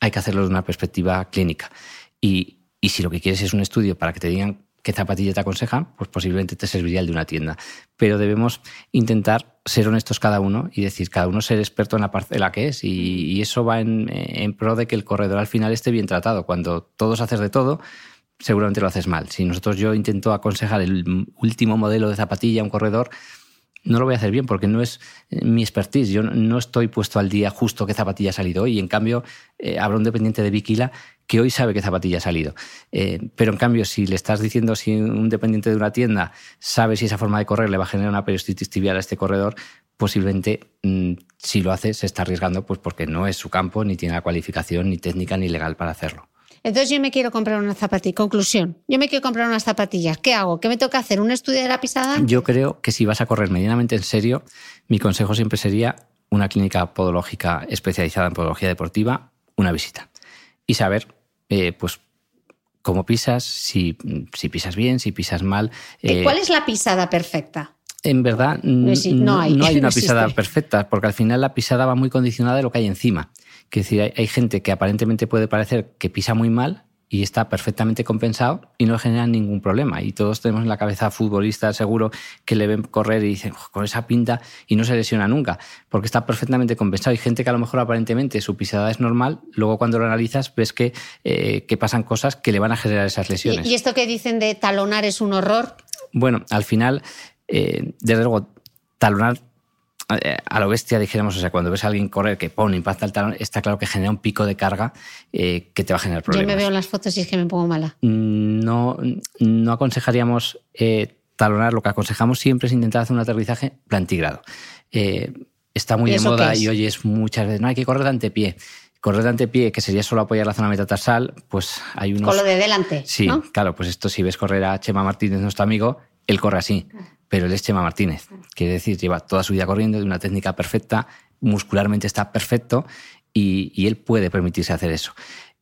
hay que hacerlo de una perspectiva clínica. Y, Y si lo que quieres es un estudio para que te digan qué zapatilla te aconsejan, pues posiblemente te serviría el de una tienda. Pero debemos intentar ser honestos cada uno y decir, cada uno ser experto en la parcela que es. Y, eso va en, pro de que el corredor al final esté bien tratado. Cuando todos haces de todo, seguramente lo haces mal. Si nosotros yo intento aconsejar el último modelo de zapatilla a un corredor, no lo voy a hacer bien porque no es eh, mi expertise. Yo no estoy puesto al día justo qué zapatilla ha salido hoy. Y en cambio, eh, habrá un dependiente de Viquila que hoy sabe qué zapatilla ha salido. Eh, pero en cambio, si le estás diciendo si un dependiente de una tienda sabe si esa forma de correr le va a generar una periostitis tibial a este corredor, posiblemente mm, si lo hace se está arriesgando pues porque no es su campo, ni tiene la cualificación, ni técnica, ni legal para hacerlo. Entonces yo me quiero comprar una zapatilla. Conclusión, yo me quiero comprar unas zapatillas. ¿Qué hago? ¿Qué me toca hacer? ¿Un estudio de la pisada? Yo creo que si vas a correr medianamente en serio, mi consejo siempre sería una clínica podológica especializada en podología deportiva, una visita. Y saber, eh, pues, cómo pisas, si, si, pisas bien, si pisas mal. Eh, ¿Cuál es la pisada perfecta? En verdad, no, hay, no hay una pisada perfecta, porque al final la pisada va muy condicionada de lo que hay encima. Que decir, hay, gente que aparentemente puede parecer que pisa muy mal y está perfectamente compensado y no genera ningún problema. Y todos tenemos en la cabeza futbolistas seguro que le ven correr y dicen, con esa pinta y no se lesiona nunca, porque está perfectamente compensado. Hay gente que a lo mejor aparentemente su pisada es normal, luego cuando lo analizas ves que, eh, que pasan cosas que le van a generar esas lesiones. ¿Y, esto que dicen de talonar es un horror? Bueno, al final, eh, desde luego, talonar a lo bestia, dijéramos, o sea, cuando ves a alguien correr que pone, impacta el talón, está claro que genera un pico de carga eh, que te va a generar problemas. Yo me veo en las fotos y es que me pongo mala. Mm, no, no aconsejaríamos eh, talonar, lo que aconsejamos siempre es intentar hacer un aterrizaje plantigrado. Eh, está muy de moda y oyes muchas veces, no hay que correr de antepié. Correr de antepié, que sería solo apoyar la zona metatarsal, pues hay unos... Con lo de delante. Sí, claro, pues esto si ves correr a Chema Martínez, nuestro amigo, él corre así pero él es Chema Martínez. Quiere decir, lleva toda su vida corriendo de una técnica perfecta, muscularmente está perfecto y, él puede permitirse hacer eso.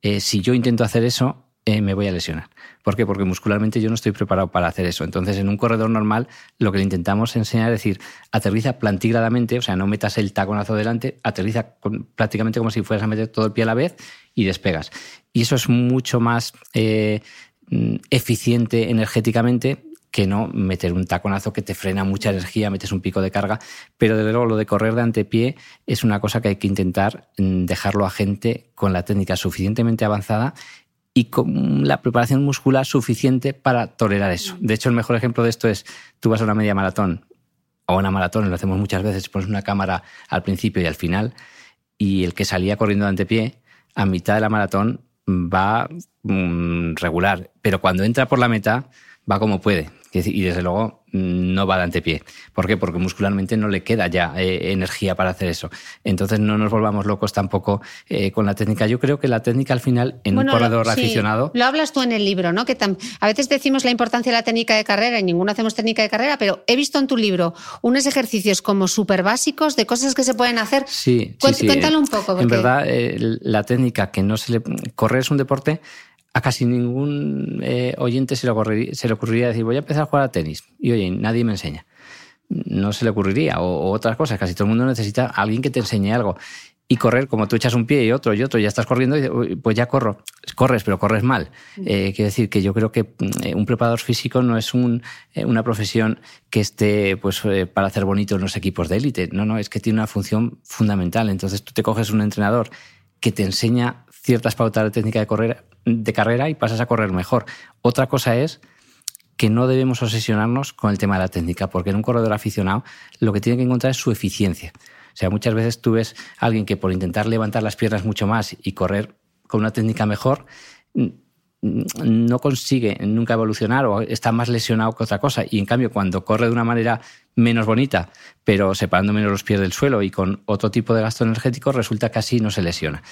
Eh, si yo intento hacer eso, eh, me voy a lesionar. ¿Por qué? Porque muscularmente yo no estoy preparado para hacer eso. Entonces, en un corredor normal, lo que le intentamos enseñar es decir, aterriza plantígradamente, o sea, no metas el taconazo delante, aterriza prácticamente como si fueras a meter todo el pie a la vez y despegas. Y eso es mucho más eh, mm, eficiente energéticamente que no meter un taconazo que te frena mucha energía, metes un pico de carga, pero desde luego lo de correr de antepié es una cosa que hay que intentar mm, dejarlo a gente con la técnica suficientemente avanzada y con la preparación muscular suficiente para tolerar eso. De hecho, el mejor ejemplo de esto es, tú vas a una media maratón o una maratón, lo hacemos muchas veces, pones una cámara al principio y al final, y el que salía corriendo de antepié, a mitad de la maratón va mm, regular, pero cuando entra por la meta, va como puede. Y desde luego no va de antepié. ¿Por qué? Porque muscularmente no le queda ya eh, energía para hacer eso. Entonces no nos volvamos locos tampoco eh, con la técnica. Yo creo que la técnica al final en un corredor aficionado. Lo hablas tú en el libro, ¿no? Que a veces decimos la importancia de la técnica de carrera y ninguno hacemos técnica de carrera, pero he visto en tu libro unos ejercicios como súper básicos de cosas que se pueden hacer. Sí, sí, Cuéntalo un poco. En verdad, eh, la técnica que no se le. Correr es un deporte a casi ningún eh, oyente se le, ocurriría, se le, ocurriría, decir, voy a empezar a jugar a tenis. Y oye, nadie me enseña. No se le ocurriría. O, otras cosas. Casi todo el mundo necesita a alguien que te enseñe algo. Y correr, como tú echas un pie y otro y otro, ya estás corriendo, y pues ya corro. Corres, pero corres mal. Eh, quiero decir que yo creo que mm, un preparador físico no es un, eh, una profesión que esté pues, para hacer bonito en los equipos de élite. No, no, es que tiene una función fundamental. Entonces tú te coges un entrenador que te enseña ciertas pautas de técnica de correr de carrera y pasas a correr mejor. Otra cosa es que no debemos obsesionarnos con el tema de la técnica, porque en un corredor aficionado lo que tiene que encontrar es su eficiencia. O sea, muchas veces tú ves a alguien que por intentar levantar las piernas mucho más y correr con una técnica mejor, no consigue nunca evolucionar o está más lesionado que otra cosa. Y en cambio, cuando corre de una manera menos bonita, pero separando menos los pies del suelo y con otro tipo de gasto energético, resulta que así no se lesiona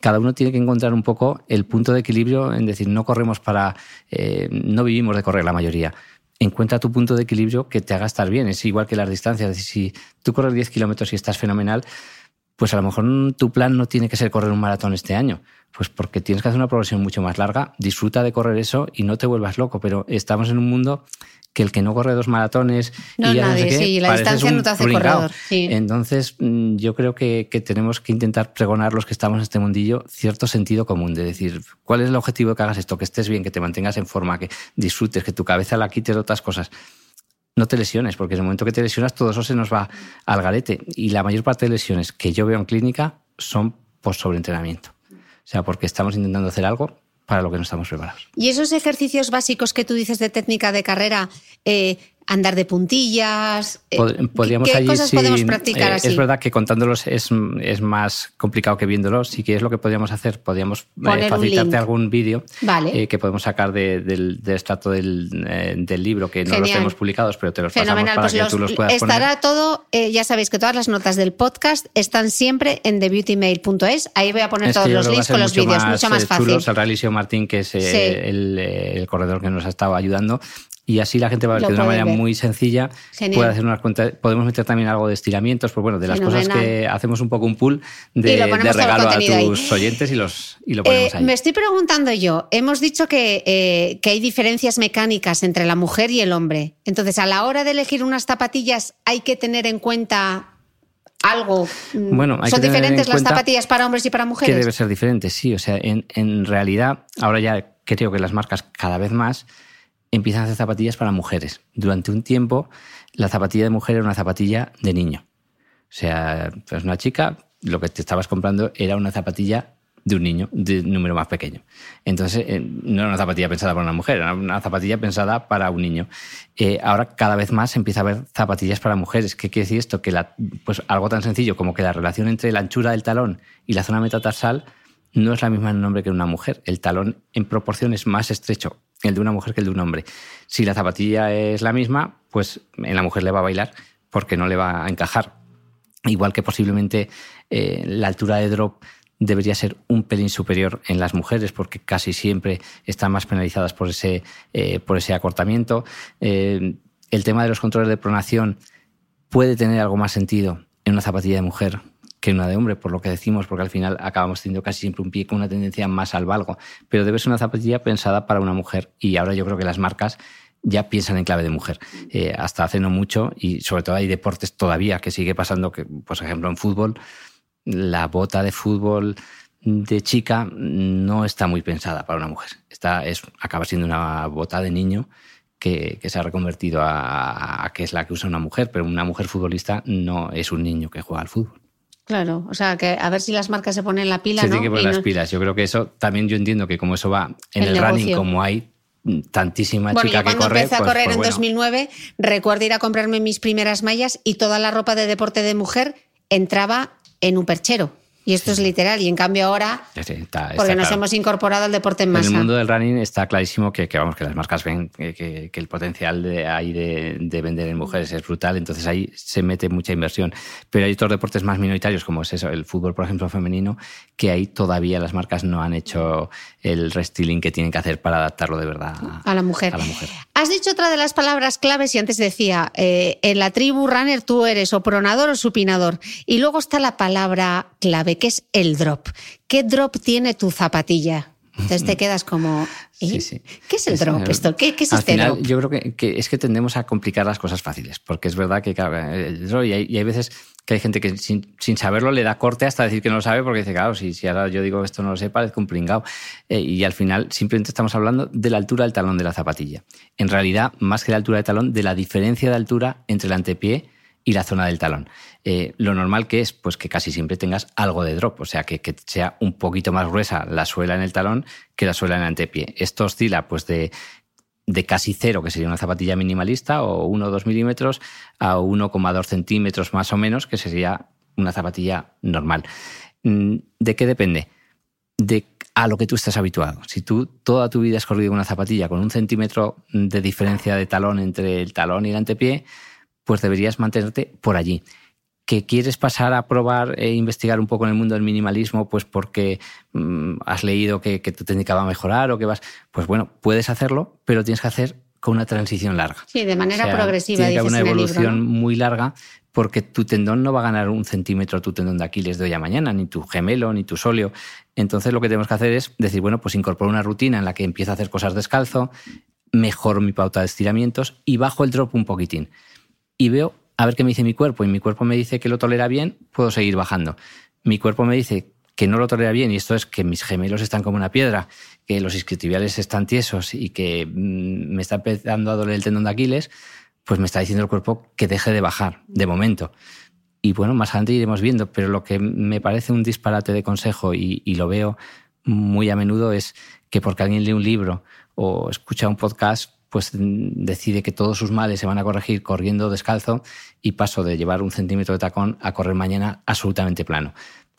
cada uno tiene que encontrar un poco el punto de equilibrio en decir, no corremos para, eh, no vivimos de correr la mayoría. Encuentra tu punto de equilibrio que te haga estar bien. Es igual que las distancias. si tú corres 10 kilómetros y estás fenomenal, pues a lo mejor tu plan no tiene que ser correr un maratón este año. Pues porque tienes que hacer una progresión mucho más larga, disfruta de correr eso y no te vuelvas loco, pero estamos en un mundo que el que no corre dos maratones no, y ya nadie, no sé qué, sí, la distancia no te hace corredor, sí. Entonces, mm, yo creo que, que tenemos que intentar pregonar los que estamos en este mundillo cierto sentido común, de decir, ¿cuál es el objetivo de que hagas esto? Que estés bien, que te mantengas en forma, que disfrutes, que tu cabeza la quites de otras cosas. No te lesiones, porque en el momento que te lesionas todo eso se nos va al garete. Y la mayor parte de lesiones que yo veo en clínica son por sobreentrenamiento. O sea, porque estamos intentando hacer algo para lo que no estamos preparados. Y esos ejercicios básicos que tú dices de técnica de carrera, eh, andar de puntillas, eh, Podríamos ¿qué allí, cosas sí, podemos practicar eh, así? Es verdad que contándolos es, es más complicado que viéndolos. Sí que es lo que podríamos hacer. Podríamos eh, facilitarte algún vídeo Vale. eh, que podemos sacar de- del, del extracto del, del libro, que no los tenemos publicados, pero te los pasamos Fenomenal, para pues que los- tú los puedas estará poner. todo, ya sabéis que todas las notas del podcast están siempre en thebeautymail.es. Ahí voy a poner Es todos los links con los vídeos, mucho más fácil. chulos. El Realisio Martín, que es Sí. el, el corredor que nos ha estado ayudando. Y así la gente va a ver que de una manera ver. muy sencilla Genial. puede hacer unas cuentas. Podemos meter también algo de estiramientos, pues bueno, de las cosas que hacemos un poco un pool de, de regalo a contenido ahí. tus oyentes y, los, y lo Eh, ponemos ahí. me estoy preguntando yo, hemos dicho que, eh, que hay diferencias mecánicas entre la mujer y el hombre. Entonces, a la hora de elegir unas zapatillas, hay que tener en cuenta algo. Mm, Bueno, hay ¿Son que tener en diferentes las zapatillas para hombres y para Que mujeres? debe ser diferente, sí. O sea, en, en realidad, ahora ya creo que las marcas cada vez más empiezan a hacer zapatillas para mujeres. Durante un tiempo, la zapatilla de mujer era una zapatilla de niño. O sea, pues una chica, lo que te estabas comprando era una zapatilla de un niño, de un número más pequeño. Entonces, eh, no era una zapatilla pensada para una mujer, era una zapatilla pensada para un niño. Eh, ahora cada vez más empieza a haber zapatillas para mujeres. ¿Qué quiere decir esto? Que pues algo tan sencillo como que la relación entre la anchura del talón y la zona metatarsal no es la misma en un hombre que en una mujer. El talón en proporción es más estrecho el de una mujer que el de un hombre. Si la zapatilla es la misma, pues en la mujer le va a bailar porque no le va a encajar. Igual que posiblemente eh, la altura de drop debería ser un pelín superior en las mujeres porque casi siempre están más penalizadas por ese, eh, por ese acortamiento. Eh, el tema de los controles de pronación puede tener algo más sentido en una zapatilla de mujer que una de hombre, por lo que decimos, porque al final acabamos teniendo casi siempre un pie con una tendencia más al valgo. Pero debe ser una zapatilla pensada para una mujer y ahora yo creo que las marcas ya piensan en clave de mujer. Eh, hasta hace no mucho, y sobre todo hay deportes todavía que sigue pasando, que, por ejemplo, en fútbol, la bota de fútbol de chica no está muy pensada para una mujer. Está, es, acaba siendo una bota de niño que, que se ha reconvertido a, a que es la que usa una mujer, pero una mujer futbolista no es un niño que juega al fútbol. Claro, o sea, que a ver si las marcas se ponen la pila, Se ¿no? tiene que poner Y las no- pilas. Yo creo que eso también yo entiendo que como eso va en El el, running, como hay tantísima Bueno, chica yo que cuando corre, empecé a pues- correr pues en bueno. 2009, recuerdo ir a comprarme mis primeras mallas y toda la ropa de deporte de mujer entraba en un perchero. Y esto es literal. Y en cambio ahora, Sí, sí, está- está porque nos claro. hemos incorporado al deporte en En masa. el mundo del running está clarísimo que, que, vamos, que las marcas ven que, que- que el potencial de, ahí de, de vender en mujeres es brutal, entonces ahí se mete mucha inversión. Pero hay otros deportes más minoritarios, como es eso, el fútbol, por ejemplo, femenino, que ahí todavía las marcas no han hecho el restyling que tienen que hacer para adaptarlo de verdad a la mujer. A la mujer. Has dicho otra de las palabras claves y antes decía, eh, en la tribu runner tú eres o pronador o supinador. Y luego está la palabra clave, que es el drop. ¿Qué drop tiene tu zapatilla? Entonces te quedas como, ¿eh? Sí, sí. ¿qué es el drop eh, esto? ¿Qué, qué es al este final, drop? Yo creo que, que es que tendemos a complicar las cosas fáciles, porque es verdad que claro, el drop, y, hay, y hay veces que hay gente que sin, sin, saberlo le da corte hasta decir que no lo sabe, porque dice, claro, si, si ahora yo digo que esto no lo sé, parezco un pringao. Eh, y al final simplemente estamos hablando de la altura del talón de la zapatilla. En realidad, más que la altura del talón, de la diferencia de altura entre el antepié y la zona del talón. Eh, lo normal que es, pues que casi siempre tengas algo de drop, o sea, que, sea un poquito más gruesa la suela en el talón que la suela en el antepié. Esto oscila pues de, de casi cero, que sería una zapatilla minimalista, o 1 o 2 milímetros, a 1,2 centímetros más o menos, que sería una zapatilla normal. Mm, ¿De qué depende? De a lo que tú estás habituado. Si tú toda tu vida has corrido una zapatilla con un centímetro de diferencia de talón entre el talón y el antepié, pues deberías mantenerte por allí. ¿Que quieres pasar a probar e investigar un poco en el mundo del minimalismo, pues porque mmm, has leído que, que, tu técnica va a mejorar o que vas. Pues bueno, puedes hacerlo, pero tienes que hacer con una transición larga. Sí, de manera o sea, progresiva. Tiene que haber una evolución libro, ¿no? muy larga porque tu tendón no va a ganar un centímetro tu tendón de Aquiles de hoy a mañana, ni tu gemelo, ni tu sóleo. Entonces lo que tenemos que hacer es decir, bueno, pues incorporo una rutina en la que empiezo a hacer cosas descalzo, mejoro mi pauta de estiramientos y bajo el drop un poquitín. Y veo a ver qué me dice mi cuerpo. Y mi cuerpo me dice que lo tolera bien, puedo seguir bajando. Mi cuerpo me dice que no lo tolera bien, y esto es que mis gemelos están como una piedra, que los isquiotibiales están tiesos y que mm, me está empezando a doler el tendón de Aquiles, pues me está diciendo el cuerpo que deje de bajar, de momento. Y bueno, más adelante iremos viendo, pero lo que me parece un disparate de consejo y, y lo veo muy a menudo es que porque alguien lee un libro o escucha un podcast, pues decide que todos sus males se van a corregir corriendo descalzo y paso de llevar un centímetro de tacón a correr mañana absolutamente plano.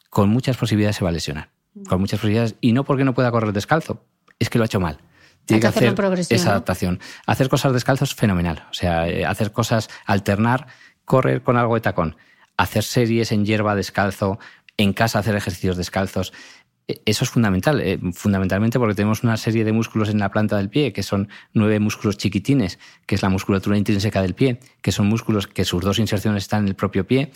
Con muchas posibilidades se va a lesionar. Con muchas posibilidades. Y no porque no pueda correr descalzo, es que lo ha hecho mal. Tiene que, hacer esa adaptación. Hacer cosas descalzos, fenomenal. O sea, eh, hacer cosas, alternar, correr con algo de tacón. Hacer series en hierba descalzo, en casa hacer ejercicios descalzos. E, eso es fundamental, eh, fundamentalmente porque tenemos una serie de músculos en la planta del pie, que son nueve músculos chiquitines, que es la musculatura intrínseca del pie, que son músculos que sus dos inserciones están en el propio pie,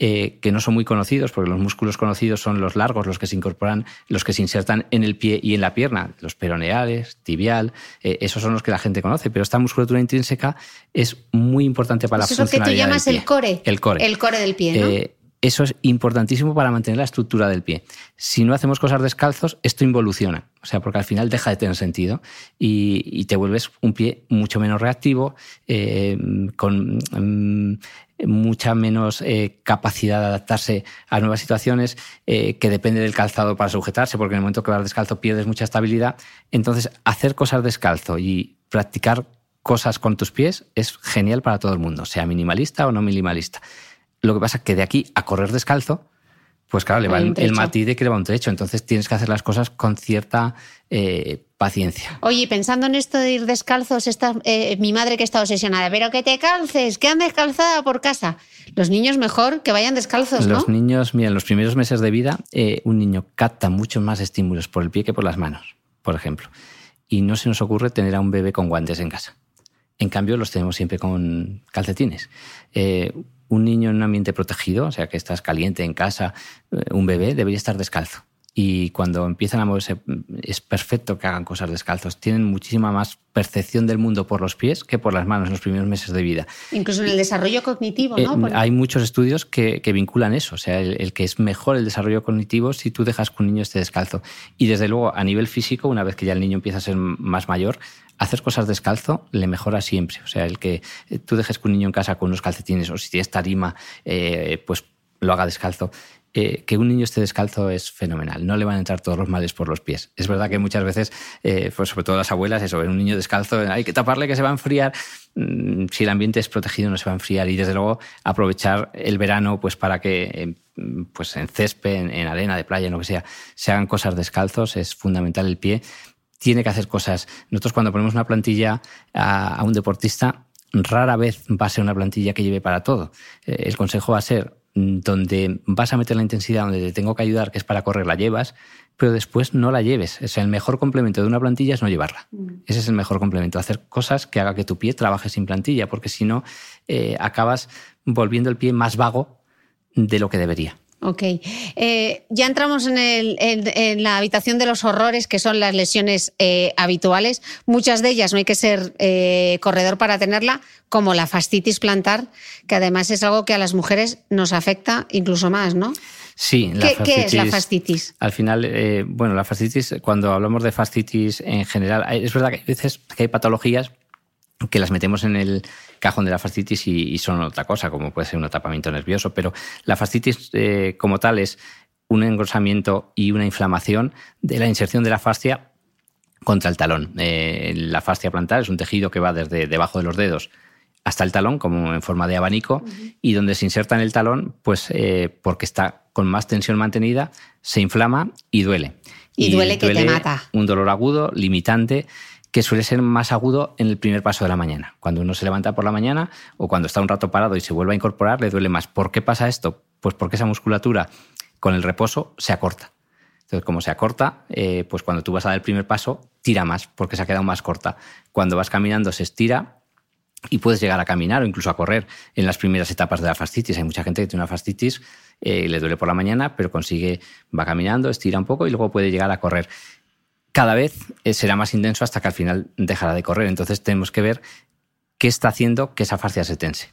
eh, que no son muy conocidos, porque los músculos conocidos son los largos, los que se incorporan, los que se insertan en el pie y en la pierna, los peroneales, tibial, eh, esos son los que la gente conoce, pero esta musculatura intrínseca es muy importante para la funcionalidad. Eso es lo que tú llamas el core. El core. El core del pie, ¿no? Eso es importantísimo para mantener la estructura del pie. Si no hacemos cosas descalzos, esto involuciona. O sea, porque al final deja de tener sentido y, te vuelves un pie mucho menos reactivo, eh, con mm, mucha menos eh, capacidad de adaptarse a nuevas situaciones, eh, que depende del calzado para sujetarse, porque en el momento que vas descalzo pierdes mucha estabilidad. Entonces, hacer cosas descalzo y practicar cosas con tus pies es genial para todo el mundo, sea minimalista o no minimalista. Lo que pasa es que de aquí a correr descalzo, pues claro, le va el, matiz de que le va un trecho. Entonces tienes que hacer las cosas con cierta eh, paciencia. Oye, pensando en esto de ir descalzos, esta, eh, mi madre que está obsesionada, pero que te calces, que andes calzada por casa. Los niños mejor que vayan descalzos, ¿no? Los niños, mira, en los primeros meses de vida, eh, un niño capta mucho más estímulos por el pie que por las manos, por ejemplo. Y no se nos ocurre tener a un bebé con guantes en casa. En cambio, los tenemos siempre con calcetines un niño en un ambiente protegido, o sea, que estás caliente en casa, eh, un bebé debería estar descalzo. Y cuando empiezan a moverse, es perfecto que hagan cosas descalzos. Tienen muchísima más percepción del mundo por los pies que por las manos en los primeros meses de vida. Incluso en el desarrollo cognitivo, ¿no? Eh, hay muchos estudios que, vinculan eso. O sea, el, que es mejor el desarrollo cognitivo si tú dejas que un niño esté descalzo. Y desde luego, a nivel físico, una vez que ya el niño empieza a ser más mayor, hacer cosas descalzo le mejora siempre. O sea, el que eh, tú dejes que un niño en casa con unos calcetines o si tienes tarima, eh, pues lo haga descalzo. Eh, que un niño esté descalzo es fenomenal. No le van a entrar todos los males por los pies. Es verdad que muchas veces, pues sobre todo las abuelas, eso, ver un niño descalzo, hay que taparle que se va a enfriar. Mm, si el ambiente es protegido, no se va a enfriar. Y desde luego, aprovechar el verano pues para que pues en césped, en, en arena de playa, en lo que sea, se hagan cosas descalzos, es fundamental el pie tiene que hacer cosas. Nosotros cuando ponemos una plantilla a, un deportista, rara vez va a ser una plantilla que lleve para todo. Eh, el consejo va a ser donde vas a meter la intensidad, donde te tengo que ayudar, que es para correr, la llevas, pero después no la lleves. O sea, el mejor complemento de una plantilla es no llevarla. Mm. Ese es el mejor complemento, hacer cosas que haga que tu pie trabaje sin plantilla, porque si no, eh, acabas volviendo el pie más vago de lo que debería. Ok. Eh, ya entramos en, la habitación de los horrores, que son las lesiones eh, habituales. Muchas de ellas no hay que ser eh, corredor para tenerla, como la fascitis plantar, que además es algo que a las mujeres nos afecta incluso más, ¿no? Sí, la ¿Qué, ¿Qué, es la fascitis? Al final, bueno, la fascitis, cuando hablamos de fascitis en general, es verdad que hay veces que hay patologías que las metemos en el cajón de la fascitis y, son otra cosa, como puede ser un tapamiento nervioso, pero la fascitis eh, como tal es un engrosamiento y una inflamación de la inserción de la fascia contra el talón. Eh, la fascia plantar es un tejido que va desde debajo de los dedos hasta el talón, como en forma de abanico, y donde se inserta en el talón, pues eh, porque está con más tensión mantenida, se inflama y duele. Y, duele que te mata. Un dolor agudo, limitante, que suele ser más agudo en el primer paso de la mañana. Cuando uno se levanta por la mañana o cuando está un rato parado y se vuelve a incorporar, le duele más. ¿Por qué pasa esto? Pues porque esa musculatura con el reposo se acorta. Entonces, como se acorta, eh, pues cuando tú vas a dar el primer paso, tira más, porque se ha quedado más corta. Cuando vas caminando se estira y puedes llegar a caminar o incluso a correr en las primeras etapas de la fascitis. Hay mucha gente que tiene una fascitis, eh, le duele por la mañana, pero consigue, va caminando, estira un poco y luego puede llegar a correr. Cada vez eh, será más intenso hasta que al final dejará de correr. Entonces tenemos que ver qué está haciendo que esa fascia se tense.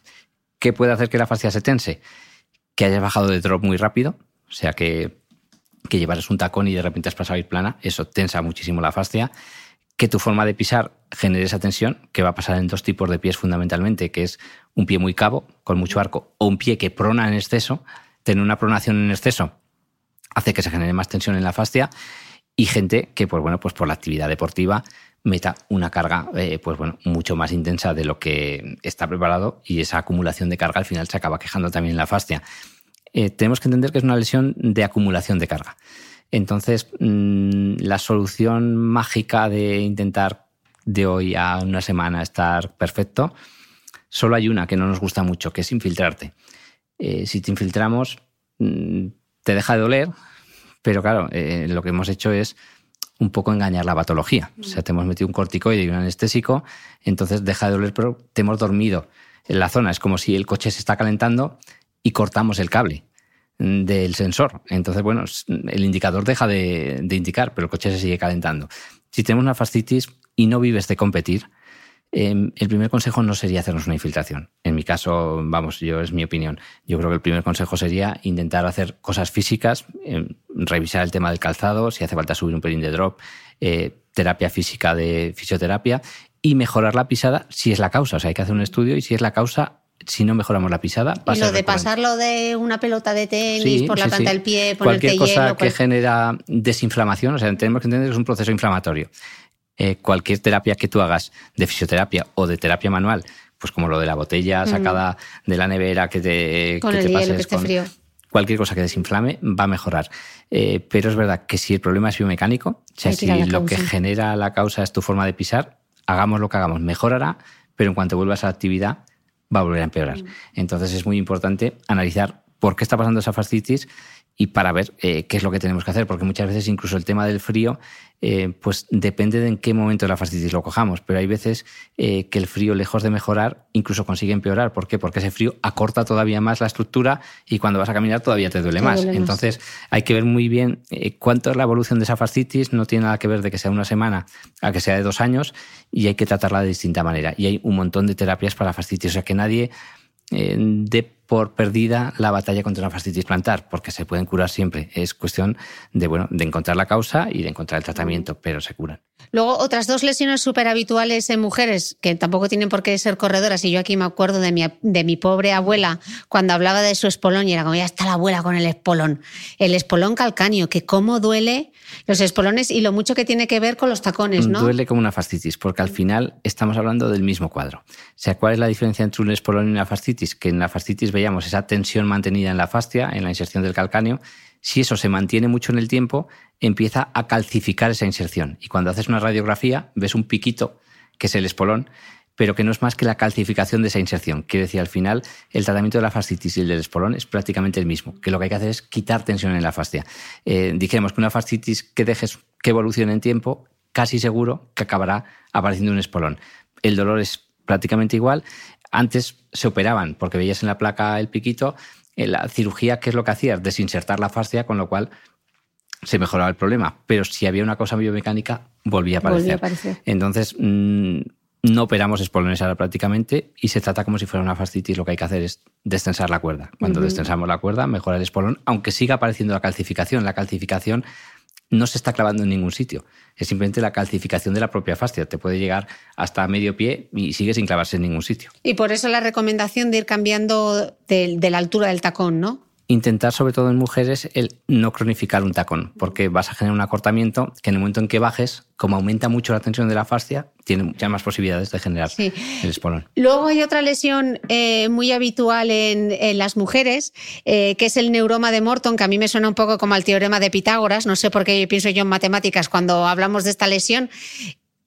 ¿Qué puede hacer que la fascia se tense? Que hayas bajado de drop muy rápido, o sea que, que llevaras un tacón y de repente has pasado a ir plana, eso tensa muchísimo la fascia que tu forma de pisar genere esa tensión, que va a pasar en dos tipos de pies fundamentalmente, que es un pie muy cabo, con mucho arco, o un pie que prona en exceso. Tener una pronación en exceso hace que se genere más tensión en la fascia y gente que, pues bueno, pues por la actividad deportiva meta una carga, eh, pues bueno, mucho más intensa de lo que está preparado y esa acumulación de carga al final se acaba quejando también en la fascia. Eh, tenemos que entender que es una lesión de acumulación de carga. Entonces, mm, la solución mágica de intentar de hoy a una semana estar perfecto, solo hay una que no nos gusta mucho, que es infiltrarte. Eh, si te infiltramos, mm, te deja de doler, pero claro, eh, lo que hemos hecho es un poco engañar la patología. O sea, te hemos metido un corticoide y un anestésico, entonces deja de doler, pero te hemos dormido en la zona. Es como si el coche se está calentando y cortamos el cable del sensor. Entonces, bueno, el indicador deja de, indicar, pero el coche se sigue calentando. Si tenemos una fascitis y no vives de competir, em, el primer consejo no sería hacernos una infiltración. En mi caso, vamos, yo es mi opinión. Yo creo que el primer consejo sería intentar hacer cosas físicas, em, revisar el tema del calzado, si hace falta subir un pelín de drop, eh, terapia física de fisioterapia y mejorar la pisada si es la causa. O sea, hay que hacer un estudio y si es la causa, si no mejoramos la pisada. y lo de pasarlo de una pelota de tenis por la planta del pie, Cualquier cosa que genera desinflamación, o sea, tenemos que entender que es un proceso inflamatorio. Eh, cualquier terapia que tú hagas de fisioterapia o de terapia manual, pues como lo de la botella sacada de la nevera que te, con el hielo, que esté frío. Cualquier cosa que desinflame va a mejorar. Eh, pero es verdad que si el problema es biomecánico, o sea, si lo que genera la causa es tu forma de pisar, hagamos lo que hagamos, mejorará, pero en cuanto vuelvas a la actividad, va a volver a empeorar. Mm. Entonces es muy importante analizar por qué está pasando esa fascitis y para ver eh, qué es lo que tenemos que hacer, porque muchas veces incluso el tema del frío, eh, pues depende de en qué momento de la fascitis lo cojamos, pero hay veces eh, que el frío, lejos de mejorar, incluso consigue empeorar. ¿Por qué? Porque ese frío acorta todavía más la estructura y cuando vas a caminar todavía te duele, más. Entonces hay que ver muy bien cuánto es la evolución de esa fascitis, no tiene nada que ver de que sea una semana a que sea de dos años y hay que tratarla de distinta manera. Y hay un montón de terapias para fascitis, o sea que nadie de por perdida la batalla contra la fascitis plantar, porque se pueden curar siempre. Es cuestión de, bueno, de encontrar la causa y de encontrar el tratamiento, pero se curan. Luego, otras dos lesiones súper habituales en mujeres, que tampoco tienen por qué ser corredoras, y yo aquí me acuerdo de mi, de mi pobre abuela cuando hablaba de su espolón, y era como, ya está la abuela con el espolón. El espolón calcáneo, que cómo duele los espolones y lo mucho que tiene que ver con los tacones, ¿no? Duele como una fascitis, porque al final estamos hablando del mismo cuadro. O sea, ¿cuál es la diferencia entre un espolón y una fascitis? Que en la fascitis veíamos esa tensión mantenida en la fascia, en la inserción del calcáneo, si eso se mantiene mucho en el tiempo, empieza a calcificar esa inserción. Y cuando haces una radiografía, ves un piquito, que es el espolón, pero que no es más que la calcificación de esa inserción. Quiere decir, al final, el tratamiento de la fascitis y el del espolón es prácticamente el mismo, que lo que hay que hacer es quitar tensión en la fascia. Eh, dijéramos que una fascitis que dejes que evolucione en tiempo, casi seguro que acabará apareciendo un espolón. El dolor es prácticamente igual. Antes se operaban porque veías en la placa el piquito la cirugía, ¿qué es lo que hacía? Desinsertar la fascia, con lo cual se mejoraba el problema. Pero si había una cosa biomecánica, volvía a aparecer. Entonces, mm, no operamos espolones ahora prácticamente y se trata como si fuera una fascitis. Lo que hay que hacer es destensar la cuerda. Cuando destensamos la cuerda, mejora el espolón, aunque siga apareciendo la calcificación. La calcificación no se está clavando en ningún sitio. Es simplemente la calcificación de la propia fascia. Te puede llegar hasta medio pie y sigue sin clavarse en ningún sitio. Y por eso la recomendación de ir cambiando de, la altura del tacón, ¿no? Intentar, sobre todo en mujeres, el no cronificar un tacón, porque vas a generar un acortamiento que en el momento en que bajes, como aumenta mucho la tensión de la fascia, tiene muchas más posibilidades de generar el espolón. Luego hay otra lesión eh, muy habitual en, las mujeres, eh, que es el neuroma de Morton, que a mí me suena un poco como el teorema de Pitágoras, no sé por qué pienso yo en matemáticas cuando hablamos de esta lesión.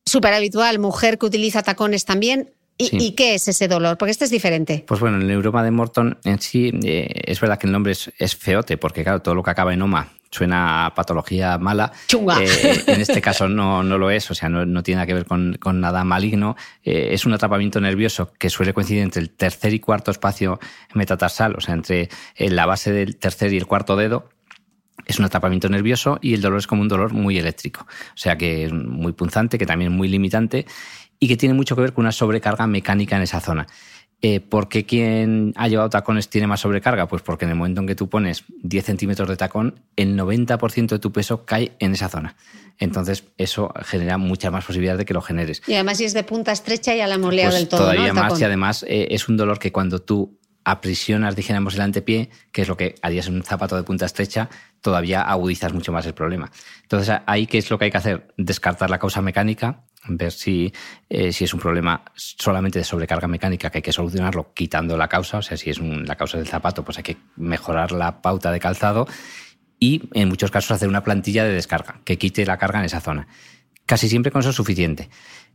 Súper habitual, mujer que utiliza tacones también. ¿Y, qué es ese dolor? Porque este es diferente. Pues bueno, el neuroma de Morton en sí eh, es verdad que el nombre es, feote, porque claro, todo lo que acaba en oma suena a patología mala. Chunga. Eh, en este caso no, no, lo es, o sea, no, tiene nada que ver con, con nada maligno. Eh, es un atrapamiento nervioso que suele coincidir entre el tercer y cuarto espacio metatarsal, o sea, entre eh, la base del tercer y el cuarto dedo. Es un atrapamiento nervioso y el dolor es como un dolor muy eléctrico. O sea que es muy punzante, que también es muy limitante y que tiene mucho que ver con una sobrecarga mecánica en esa zona. Eh, ¿Por qué quien ha llevado tacones tiene más sobrecarga? Pues porque en el momento en que tú pones 10 centímetros de tacón, el 90% de tu peso cae en esa zona. Entonces, eso genera mucha más posibilidad de que lo generes. Y además, si es de punta estrecha, ya la hemos liado pues del todo. Todavía más, y además eh, es un dolor que cuando tú aprisionas, dijéramos, el antepié, que es lo que harías en un zapato de punta estrecha, todavía agudizas mucho más el problema. Entonces, ahí, ¿qué es lo que hay que hacer? Descartar la causa mecánica, ver si, eh, si es un problema solamente de sobrecarga mecánica que hay que solucionarlo quitando la causa, o sea, si es la causa del zapato, pues hay que mejorar la pauta de calzado y en muchos casos hacer una plantilla de descarga que quite la carga en esa zona. Casi siempre con eso es suficiente.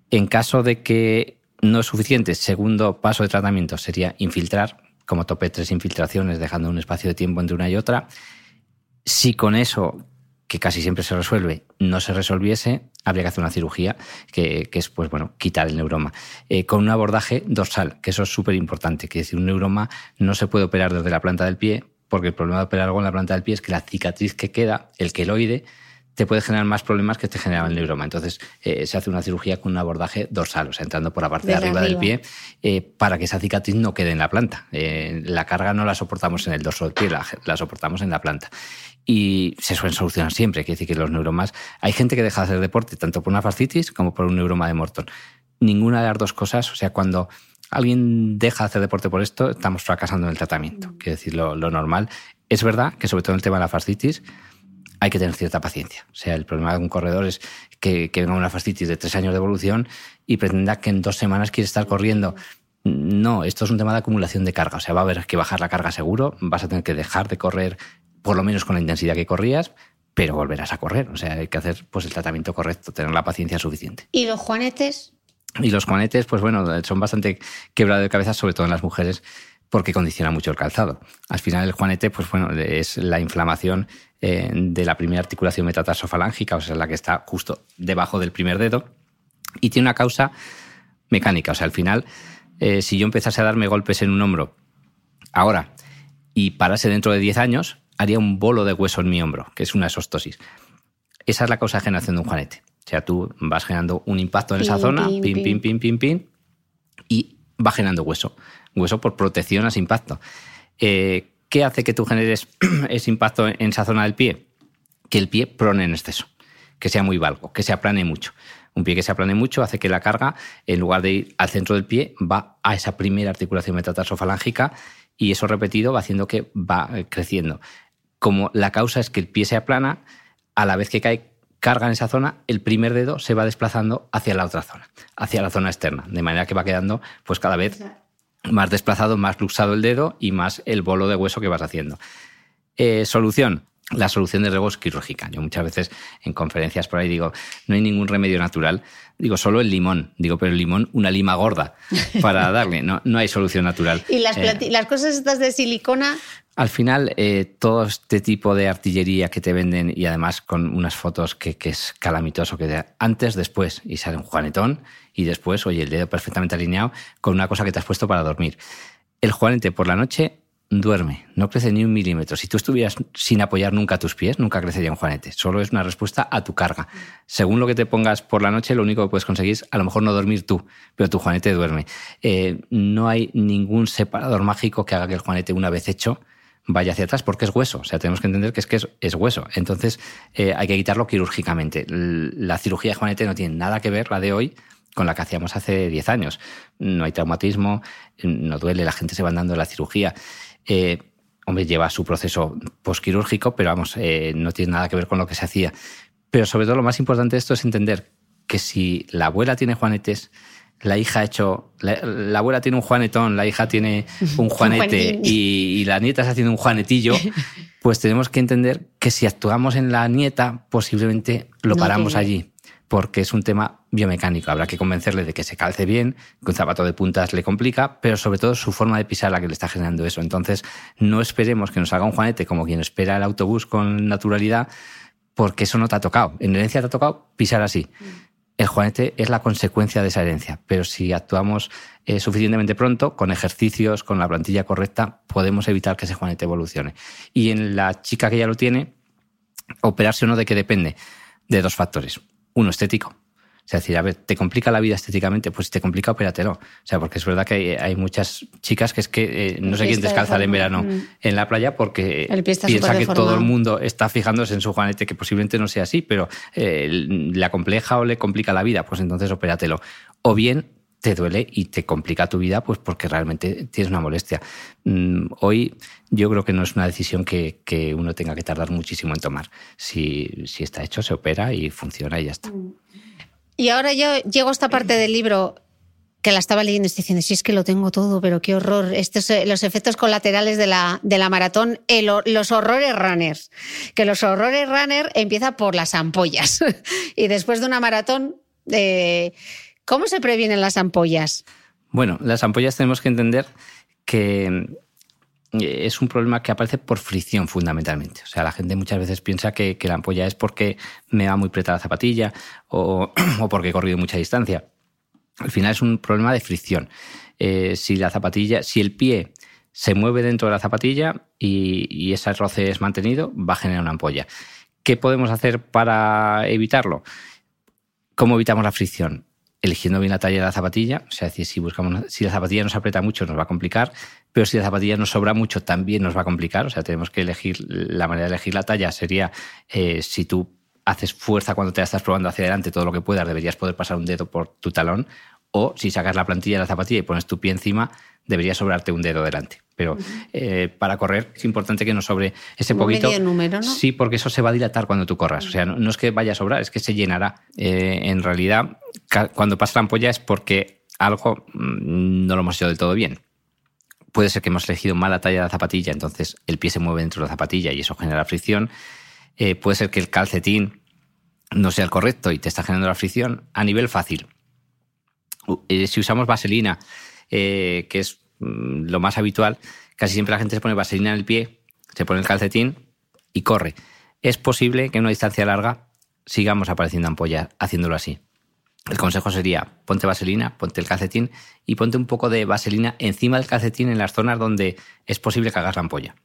En caso de que no es suficiente, segundo paso de tratamiento sería infiltrar, como tope tres infiltraciones, dejando un espacio de tiempo entre una y otra. Si con eso que casi siempre se resuelve, no se resolviese, habría que hacer una cirugía, que, es, pues bueno, quitar el neuroma. Eh, con un abordaje dorsal, que eso es súper importante, que decir, un neuroma no se puede operar desde la planta del pie, porque el problema de operar algo en la planta del pie es que la cicatriz que queda, el queloide, te puede generar más problemas que te generaba el neuroma. Entonces, eh, se hace una cirugía con un abordaje dorsal, o sea, entrando por la parte de, arriba, del pie, eh, para que esa cicatriz no quede en la planta. la carga no la soportamos en el dorso del pie, la soportamos en la planta y se suelen solucionar siempre. Quiere decir que los neuromas. Hay gente que deja de hacer deporte tanto por una fascitis como por un neuroma de Morton. Ninguna de las dos cosas, o sea, cuando alguien deja de hacer deporte por esto, estamos fracasando en el tratamiento. Quiero decir, lo, normal. Es verdad que, sobre todo en el tema de la fascitis, hay que tener cierta paciencia. O sea, el problema de un corredor es que, que venga una fascitis de tres años de evolución y pretenda que en dos semanas quiere estar corriendo. No, esto es un tema de acumulación de carga. O sea, va a haber que bajar la carga seguro, vas a tener que dejar de correr por lo menos con la intensidad que corrías, pero volverás a correr. O sea, hay que hacer pues, el tratamiento correcto, tener la paciencia suficiente. ¿Y los juanetes? Y los juanetes, pues bueno, son bastante quebrados de cabeza, sobre todo en las mujeres, porque condiciona mucho el calzado. Al final, el juanete, pues bueno, es la inflamación eh, de la primera articulación metatarsofalángica, o sea, la que está justo debajo del primer dedo, y tiene una causa mecánica. O sea, al final, eh, si yo empezase a darme golpes en un hombro ahora y parase dentro de 10 años, haría un bolo de hueso en mi hombro, que es una esostosis. Esa es la causa de generación de un juanete. O sea, tú vas generando un impacto en esa zona, pim, pim, pim, pim, pim, y va generando hueso. Hueso por protección a ese impacto. Eh, ¿Qué hace que tú generes ese impacto en esa zona del pie? Que el pie prone en exceso, que sea muy valgo, que se aplane mucho. Un pie que se aplane mucho hace que la carga, en lugar de ir al centro del pie, va a esa primera articulación metatarsofalángica y eso repetido va haciendo que va eh, creciendo como la causa es que el pie se aplana, a la vez que cae carga en esa zona, el primer dedo se va desplazando hacia la otra zona, hacia la zona externa, de manera que va quedando pues cada vez más desplazado, más luxado el dedo y más el bolo de hueso que vas haciendo. Eh, solución. La solución de riego es quirúrgica. Yo muchas veces en conferencias por ahí digo, no hay ningún remedio natural. Digo, solo el limón. Digo, pero el limón, una lima gorda para darle. No, no hay solución natural. ¿Y las, eh, las cosas estas de silicona? Al final, eh, todo este tipo de artillería que te venden y además con unas fotos que, es calamitoso, que antes, después, y sale un juanetón y después, oye, el dedo perfectamente alineado con una cosa que te has puesto para dormir. El juanete por la noche duerme, no crece ni un milímetro. Si tú estuvieras sin apoyar nunca tus pies, nunca crecería un juanete. Solo es una respuesta a tu carga. Según lo que te pongas por la noche, lo único que puedes conseguir es a lo mejor no dormir tú, pero tu juanete duerme. Eh, no hay ningún separador mágico que haga que el juanete, una vez hecho, vaya hacia atrás porque es hueso. O sea, tenemos que entender que es que es, hueso. Entonces, eh, hay que quitarlo quirúrgicamente. La cirugía de Juanete no tiene nada que ver, la de hoy, con la que hacíamos hace 10 años. No hay traumatismo, no duele, la gente se va dando la cirugía. Eh, hombre, lleva su proceso posquirúrgico, pero vamos, eh, no tiene nada que ver con lo que se hacía. Pero sobre todo lo más importante de esto es entender que si la abuela tiene juanetes, la hija ha hecho, la, abuela tiene un juanetón, la hija tiene un juanete y, la nieta está haciendo un juanetillo, pues tenemos que entender que si actuamos en la nieta, posiblemente lo paramos allí. Porque es un tema biomecánico. Habrá que convencerle de que se calce bien, que un zapato de puntas le complica, pero sobre todo su forma de pisar la que le está generando eso. Entonces, no esperemos que nos haga un juanete como quien espera el autobús con naturalidad, porque eso no te ha tocado. En herencia te ha tocado pisar así. El juanete es la consecuencia de esa herencia, pero si actuamos eh, suficientemente pronto, con ejercicios, con la plantilla correcta, podemos evitar que ese juanete evolucione. Y en la chica que ya lo tiene, operarse o no de qué depende? De dos factores uno estético. O sea, decir, a ver, ¿te complica la vida estéticamente? Pues si te complica, opératelo. O sea, porque es verdad que hay, muchas chicas que es que eh, no sé quién descalzar en verano mm. en la playa porque piensa que todo el mundo está fijándose en su juanete, que posiblemente no sea así, pero eh, le acompleja o le complica la vida, pues entonces opératelo. O bien te duele y te complica tu vida, pues porque realmente tienes una molestia. Mm, hoy yo creo que no es una decisión que, uno tenga que tardar muchísimo en tomar. Si, si, está hecho, se opera y funciona y ya está. Y ahora yo llego a esta parte del libro que la estaba leyendo y estoy diciendo, sí es que lo tengo todo, pero qué horror. Estos, eh, los efectos colaterales de la, de la maratón, los horrores runners. Que los horrores runner empieza por las ampollas. y después de una maratón... Eh, ¿Cómo se previenen las ampollas? Bueno, las ampollas tenemos que entender que es un problema que aparece por fricción fundamentalmente. O sea, la gente muchas veces piensa que, la ampolla es porque me va muy preta la zapatilla o, porque he corrido mucha distancia. Al final es un problema de fricción. Eh, si la zapatilla, si el pie se mueve dentro de la zapatilla y, y, ese roce es mantenido, va a generar una ampolla. ¿Qué podemos hacer para evitarlo? ¿Cómo evitamos la fricción? Eligiendo bien la talla de la zapatilla, o sea, si buscamos si la zapatilla nos aprieta mucho nos va a complicar, pero si la zapatilla nos sobra mucho también nos va a complicar, o sea, tenemos que elegir la manera de elegir la talla sería eh, si tú haces fuerza cuando te la estás probando hacia adelante todo lo que puedas, deberías poder pasar un dedo por tu talón, o si sacas la plantilla de la zapatilla y pones tu pie encima, debería sobrarte un dedo delante. Pero eh, para correr es importante que no sobre ese poquito. número, ¿no? Sí, porque eso se va a dilatar cuando tú corras. O sea, no, es que vaya a sobrar, es que se llenará. Eh, en realidad, cuando pasa la ampolla es porque algo mm, no lo hemos hecho del todo bien. Puede ser que hemos elegido mal la talla de la zapatilla, entonces el pie se mueve dentro de la zapatilla y eso genera fricción. Eh, puede ser que el calcetín no sea el correcto y te está generando la fricción a nivel fácil. si usamos vaselina, que es lo más habitual, casi siempre la gente se pone vaselina en el pie, se pone el calcetín y corre. Es posible que en una distancia larga sigamos apareciendo ampollas haciéndolo así. El consejo sería ponte vaselina, ponte el calcetín y ponte un poco de vaselina encima del calcetín en las zonas donde es posible que hagas la ampolla.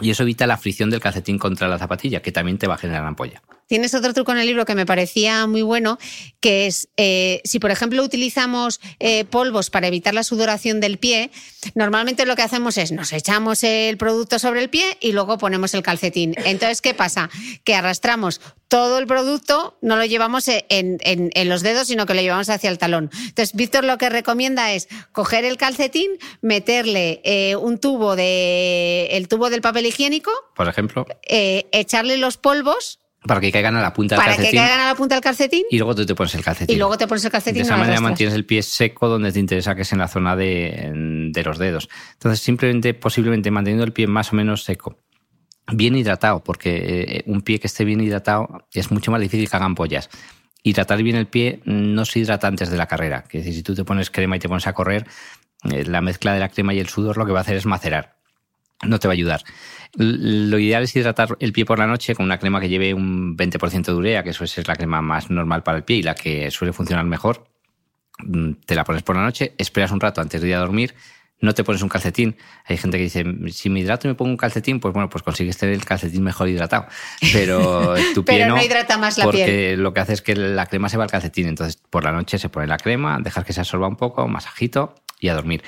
Y eso evita la fricción del calcetín contra la zapatilla, que también te va a generar ampolla. Tienes otro truco en el libro que me parecía muy bueno, que es eh, si por ejemplo utilizamos eh, polvos para evitar la sudoración del pie, normalmente lo que hacemos es nos echamos el producto sobre el pie y luego ponemos el calcetín. Entonces, ¿qué pasa? Que arrastramos todo el producto, no lo llevamos en, los dedos, sino que lo llevamos hacia el talón. Entonces, Víctor lo que recomienda es coger el calcetín, meterle eh, un tubo de el tubo del papel higiénico, por ejemplo, echarle los polvos para que caigan a la punta del calcetín. Para que caigan a la punta del calcetín. Y luego tú te pones el calcetín. Y luego te pones el calcetín. De esa manera mantienes el pie seco donde te interesa, que es en la zona de, los dedos. Entonces, simplemente, posiblemente manteniendo el pie más o menos seco, bien hidratado, porque eh, un pie que esté bien hidratado es mucho más difícil que hagan pollas. Hidratar bien el pie no se hidrata antes de la carrera. Decir, si tú te pones crema y te pones a correr, eh, la mezcla de la crema y el sudor lo que va a hacer es macerar. No te va a ayudar. Lo ideal es hidratar el pie por la noche con una crema que lleve un 20% de urea, que suele ser la crema más normal para el pie y la que suele funcionar mejor. Mm, te la pones por la noche, esperas un rato antes de ir a dormir, no te pones un calcetín. Hay gente que dice, si me hidrato y me pongo un calcetín, pues bueno, pues consigues tener el calcetín mejor hidratado. Pero tu pie no, hidrata más la porque lo que hace es que la crema se va al calcetín. Entonces, por la noche se pone la crema, dejas que se absorba un poco, masajito y a dormir.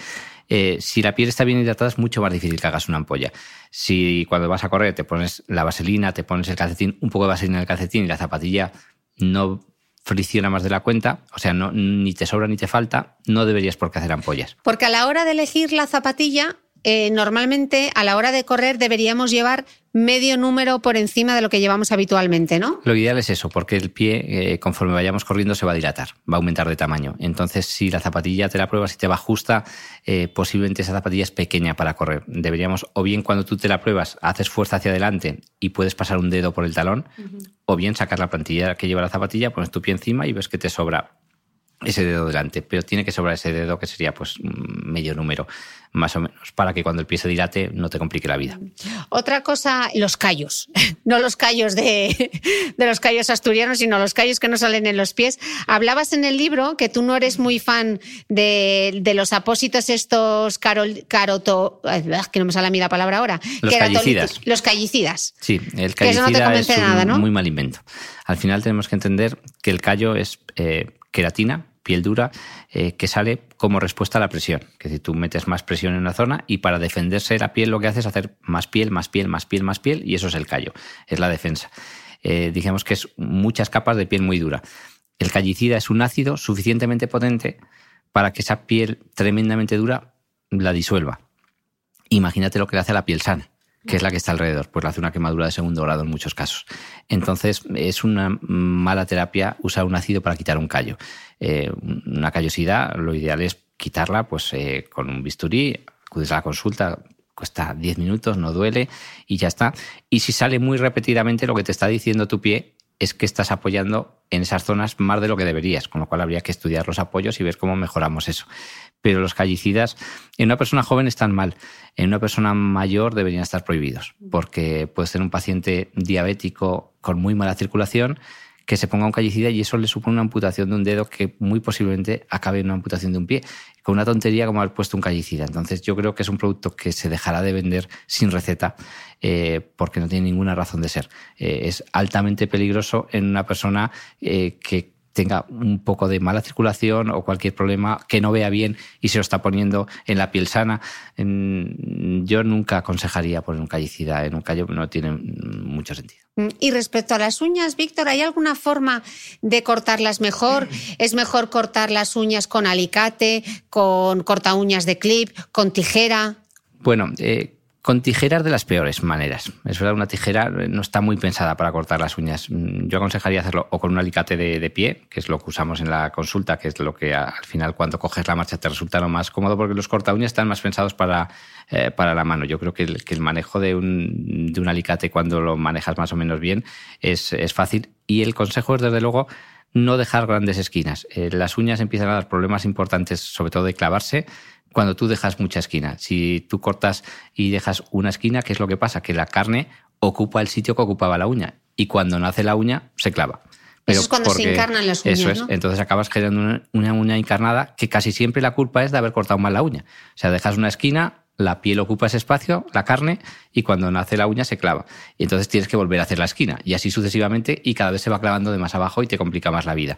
Eh, si la piel está bien hidratada es mucho más difícil que hagas una ampolla. Si cuando vas a correr te pones la vaselina, te pones el calcetín, un poco de vaselina en el calcetín y la zapatilla no fricciona más de la cuenta, o sea, ni te sobra ni te falta, no deberías por qué hacer ampollas. Porque a la hora de elegir la zapatilla, eh, normalmente a la hora de correr deberíamos llevar medio número por encima de lo que llevamos habitualmente, ¿no? Lo ideal es eso, porque el pie, eh, conforme vayamos corriendo, se va a dilatar, va a aumentar de tamaño. Entonces, si la zapatilla te la pruebas y te va justa, eh, posiblemente esa zapatilla es pequeña para correr. Deberíamos, o bien cuando tú te la pruebas, haces fuerza hacia adelante y puedes pasar un dedo por el talón, o bien sacar la plantilla que lleva la zapatilla, pones tu pie encima y ves que te sobra ese dedo delante, pero tiene que sobrar ese dedo que sería pues medio número, más o menos, para que cuando el pie se dilate no te complique la vida. Otra cosa, los callos, no los callos de, de los callos asturianos, sino los callos que no salen en los pies. Hablabas en el libro que tú no eres muy fan de, de los apósitos estos carol, caroto, que no me sale a mí la palabra ahora. Los callicidas. Los callicidas. Sí, el callicida es un nada, ¿no? muy mal invento. Al final tenemos que entender que el callo es eh, queratina, piel dura, eh, que sale como respuesta a la presión. Es decir, tú metes más presión en una zona y para defenderse la piel lo que hace es hacer más piel, más piel, más piel, más piel, y eso es el callo, es la defensa. Eh, digamos que es muchas capas de piel muy dura. El callicida es un ácido suficientemente potente para que esa piel tremendamente dura la disuelva. Imagínate lo que le hace a la piel sana que es la que está alrededor, pues le hace una quemadura de segundo grado en muchos casos. Entonces, es una mala terapia usar un ácido para quitar un callo. Eh, una callosidad, lo ideal es quitarla pues, eh, con un bisturí, acudes a la consulta, cuesta 10 minutos, no duele y ya está. Y si sale muy repetidamente, lo que te está diciendo tu pie es que estás apoyando en esas zonas más de lo que deberías, con lo cual habría que estudiar los apoyos y ver cómo mejoramos eso pero los callicidas en una persona joven están mal. En una persona mayor deberían estar prohibidos, porque puede ser un paciente diabético con muy mala circulación que se ponga un callicida y eso le supone una amputación de un dedo que muy posiblemente acabe en una amputación de un pie, con una tontería como haber puesto un callicida. Entonces yo creo que es un producto que se dejará de vender sin receta eh, porque no tiene ninguna razón de ser. Eh, es altamente peligroso en una persona eh, que tenga un poco de mala circulación o cualquier problema que no vea bien y se lo está poniendo en la piel sana. Yo nunca aconsejaría poner un callicida en un callo, no tiene mucho sentido. Mm, y respecto a las uñas, Víctor, ¿hay alguna forma de cortarlas mejor? ¿Es mejor cortar las uñas con alicate, con corta uñas de clip, con tijera? Bueno, eh, con tijeras de las peores maneras. Es verdad, una tijera no está muy pensada para cortar las uñas. Mm, yo aconsejaría hacerlo o con un alicate de, pie, que es lo que usamos en la consulta, que es lo que al final cuando coges la marcha te resulta lo más cómodo, porque los corta uñas están más pensados para, eh, para la mano. Yo creo que el, manejo de un, de un, alicate cuando lo manejas más o menos bien es, es fácil. Y el consejo es, desde luego, no dejar grandes esquinas. Eh, las uñas empiezan a dar problemas importantes, sobre todo de clavarse cuando tú dejas mucha esquina. Si tú cortas y dejas una esquina, ¿qué es lo que pasa? Que la carne ocupa el sitio que ocupaba la uña y cuando nace la uña se clava. Pero eso es cuando se encarnan las uñas. Eso es. Entonces acabas generando una, uña encarnada que casi siempre la culpa es de haber cortado mal la uña. O sea, dejas una esquina, la piel ocupa ese espacio, la carne, y cuando nace la uña se clava. Y entonces tienes que volver a hacer la esquina. Y así sucesivamente, y cada vez se va clavando de más abajo y te complica más la vida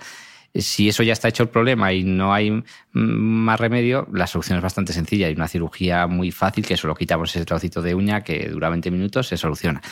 si eso ya está hecho el problema y no hay más remedio, la solución es bastante sencilla. Hay una cirugía muy fácil que solo quitamos ese trocito de uña que dura 20 minutos, se soluciona.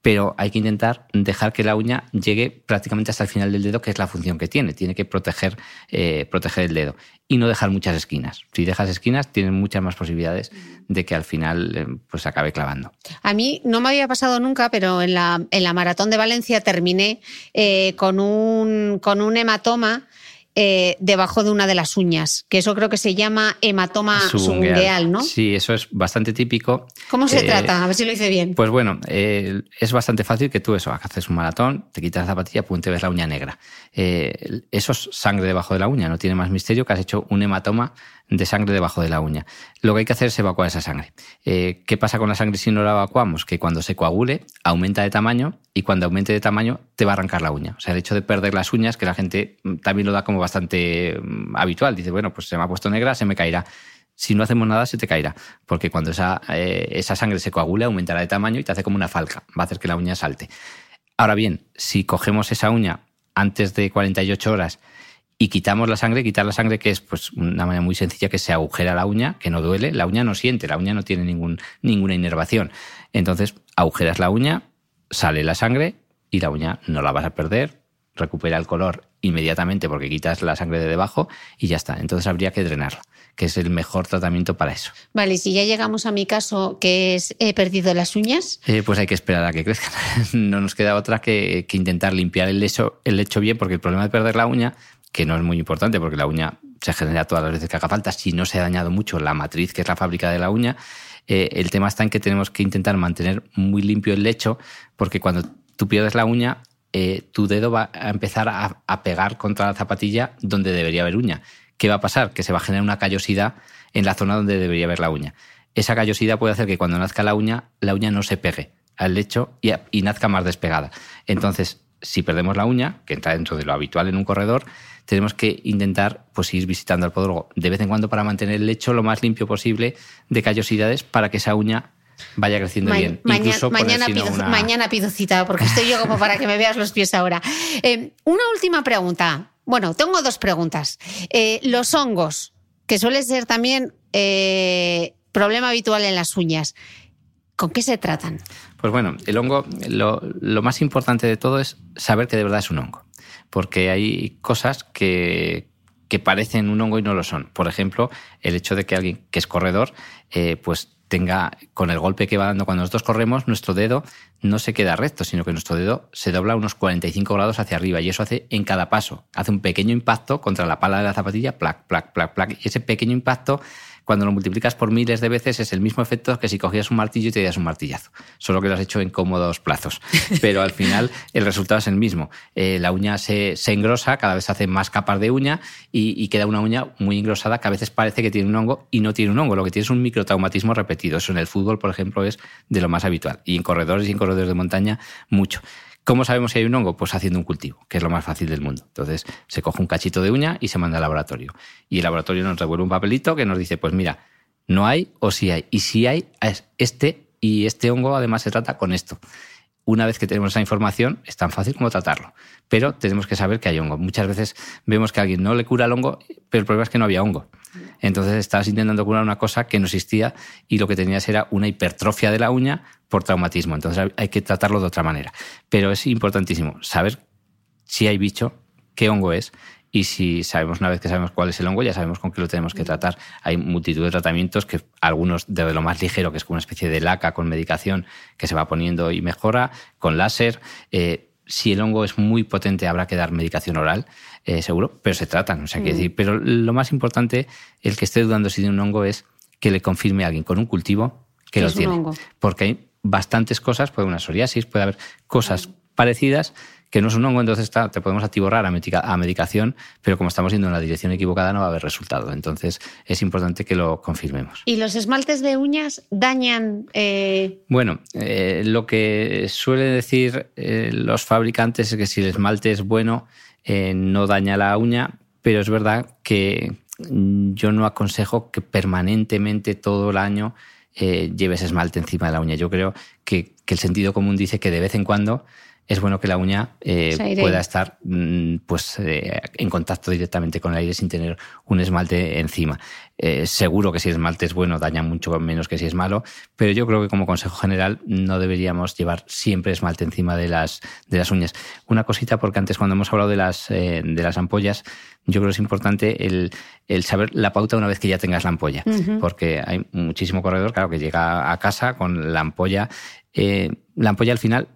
Pero hay que intentar dejar que la uña llegue prácticamente hasta el final del dedo, que es la función que tiene. Tiene que proteger, eh, proteger el dedo y no dejar muchas esquinas. Si dejas esquinas, tienes muchas más posibilidades de que al final eh, pues acabe clavando. A mí no me había pasado nunca, pero en la, en la maratón de Valencia terminé eh, con, un, con un hematoma eh, debajo de una de las uñas, que eso creo que se llama hematoma subungueal, ¿no? Sí, eso es bastante típico. ¿Cómo se eh, trata? A ver si lo hice bien. Pues bueno, eh, es bastante fácil que tú eso, haces un maratón, te quitas la zapatilla, pum, te ves la uña negra. eso es sangre debajo de la uña, no tiene más misterio que has hecho un hematoma de sangre debajo de la uña. Lo que hay que hacer es evacuar esa sangre. Eh, ¿Qué pasa con la sangre si no la evacuamos? Que cuando se coagule, aumenta de tamaño y cuando aumente de tamaño, te va a arrancar la uña. O sea, el hecho de perder las uñas, que la gente mm, también lo da como bastante mm, habitual. Dice, bueno, pues se me ha puesto negra, se me caerá. Si no hacemos nada, se te caerá. Porque cuando esa, eh, esa sangre se coagule, aumentará de tamaño y te hace como una falca. Va a hacer que la uña salte. Ahora bien, si cogemos esa uña antes de 48 horas y quitamos la sangre, quitar la sangre que es pues una manera muy sencilla que se agujera la uña, que no duele, la uña no siente, la uña no tiene ningún, ninguna inervación. Entonces agujeras la uña, sale la sangre y la uña no la vas a perder, recupera el color inmediatamente porque quitas la sangre de debajo y ya está. Entonces habría que drenarla, que es el mejor tratamiento para eso. Vale, si ya llegamos a mi caso, que es he perdido las uñas. Eh, pues hay que esperar a que crezcan. no nos queda otra que, intentar limpiar el lecho, el lecho bien, porque el problema de perder la uña, que no es muy importante porque la uña se genera todas las veces que haga falta, si no se ha dañado mucho la matriz, que es la fábrica de la uña, eh, el tema está en que tenemos que intentar mantener muy limpio el lecho, porque cuando tú pierdes la uña, eh, tu dedo va a empezar a, pegar contra la zapatilla donde debería haber uña. ¿Qué va a pasar? Que se va a generar una callosidad en la zona donde debería haber la uña. Esa callosidad puede hacer que cuando nazca la uña, la uña no se pegue al lecho y, y nazca más despegada. Entonces, si perdemos la uña, que entra dentro de lo habitual en un corredor, tenemos que intentar pues, ir visitando al podólogo de vez en cuando para mantener el lecho lo más limpio posible de callosidades para que esa uña vaya creciendo bien. mañana, pido, cita, porque estoy yo como para que me veas los pies ahora. Eh, una última pregunta. Bueno, tengo dos preguntas. Eh, los hongos, que suele ser también eh, problema habitual en las uñas, ¿con qué se tratan? Pues bueno, el hongo, lo, lo más importante de todo es saber que de verdad es un hongo porque hay cosas que, parecen un hongo y no lo son. Por ejemplo, el hecho de que alguien que es corredor, eh, pues tenga, con el golpe que va dando cuando nosotros corremos, nuestro dedo no se queda recto, sino que nuestro dedo se dobla unos 45 grados hacia arriba y eso hace en cada paso. Hace un pequeño impacto contra la pala de la zapatilla, plac, plac, plac, plac. Y ese pequeño impacto cuando lo multiplicas por miles de veces es el mismo efecto que si cogías un martillo y te dieras un martillazo, solo que lo has hecho en cómodos plazos. Pero al final el resultado es el mismo. Eh, la uña se, engrosa, cada vez se hacen más capas de uña y, queda una uña muy engrosada que a veces parece que tiene un hongo y no tiene un hongo. Lo que tiene es un microtraumatismo repetido. Eso en el fútbol, por ejemplo, es de lo más habitual. Y en corredores y en corredores de montaña, mucho. ¿Cómo sabemos si hay un hongo? Pues haciendo un cultivo, que es lo más fácil del mundo. Entonces, se coge un cachito de uña y se manda al laboratorio. Y el laboratorio nos devuelve un papelito que nos dice, pues mira, no hay o sí hay. Y si hay, es este y este hongo además se trata con esto. Una vez que tenemos esa información, es tan fácil como tratarlo. Pero tenemos que saber que hay hongo. Muchas veces vemos que a alguien no le cura el hongo, pero el problema es que no había hongo. Entonces estabas intentando curar una cosa que no existía y lo que tenías era una hipertrofia de la uña por traumatismo. Entonces hay que tratarlo de otra manera. Pero es importantísimo saber si hay bicho, qué hongo es y si sabemos una vez que sabemos cuál es el hongo, ya sabemos con qué lo tenemos que tratar. Hay multitud de tratamientos que algunos de lo más ligero, que es como una especie de laca con medicación que se va poniendo y mejora, con láser. Eh, si el hongo es muy potente, habrá que dar medicación oral, eh, seguro, pero se tratan. O sea, que decir, pero lo más importante, el que esté dudando si tiene un hongo, es que le confirme a alguien con un cultivo que lo tiene. Porque hay bastantes cosas, puede haber una psoriasis, puede haber cosas parecidas que no es un hongo, entonces te podemos atiborrar a, medicación, pero como estamos yendo en la dirección equivocada no va a haber resultado. Entonces es importante que lo confirmemos. ¿Y los esmaltes de uñas dañan? Eh? Bueno, eh, lo que suele decir eh, los fabricantes es que si el esmalte es bueno, no daña la uña, pero es verdad que yo no aconsejo que permanentemente todo el año lleves esmalte encima de la uña. Yo creo que, que el sentido común dice que de vez en cuando es bueno que la uña eh, pueda estar mm, pues, eh, en contacto directamente con el aire sin tener un esmalte encima. Eh, seguro que si el esmalte es bueno daña mucho menos que si es malo, pero yo creo que como consejo general no deberíamos llevar siempre esmalte encima de las, de las uñas. Una cosita, porque antes cuando hemos hablado de las, de las ampollas, yo creo que es importante el, saber la pauta una vez que ya tengas la ampolla, porque hay muchísimo corredor, claro, que llega a casa con la ampolla. la ampolla al final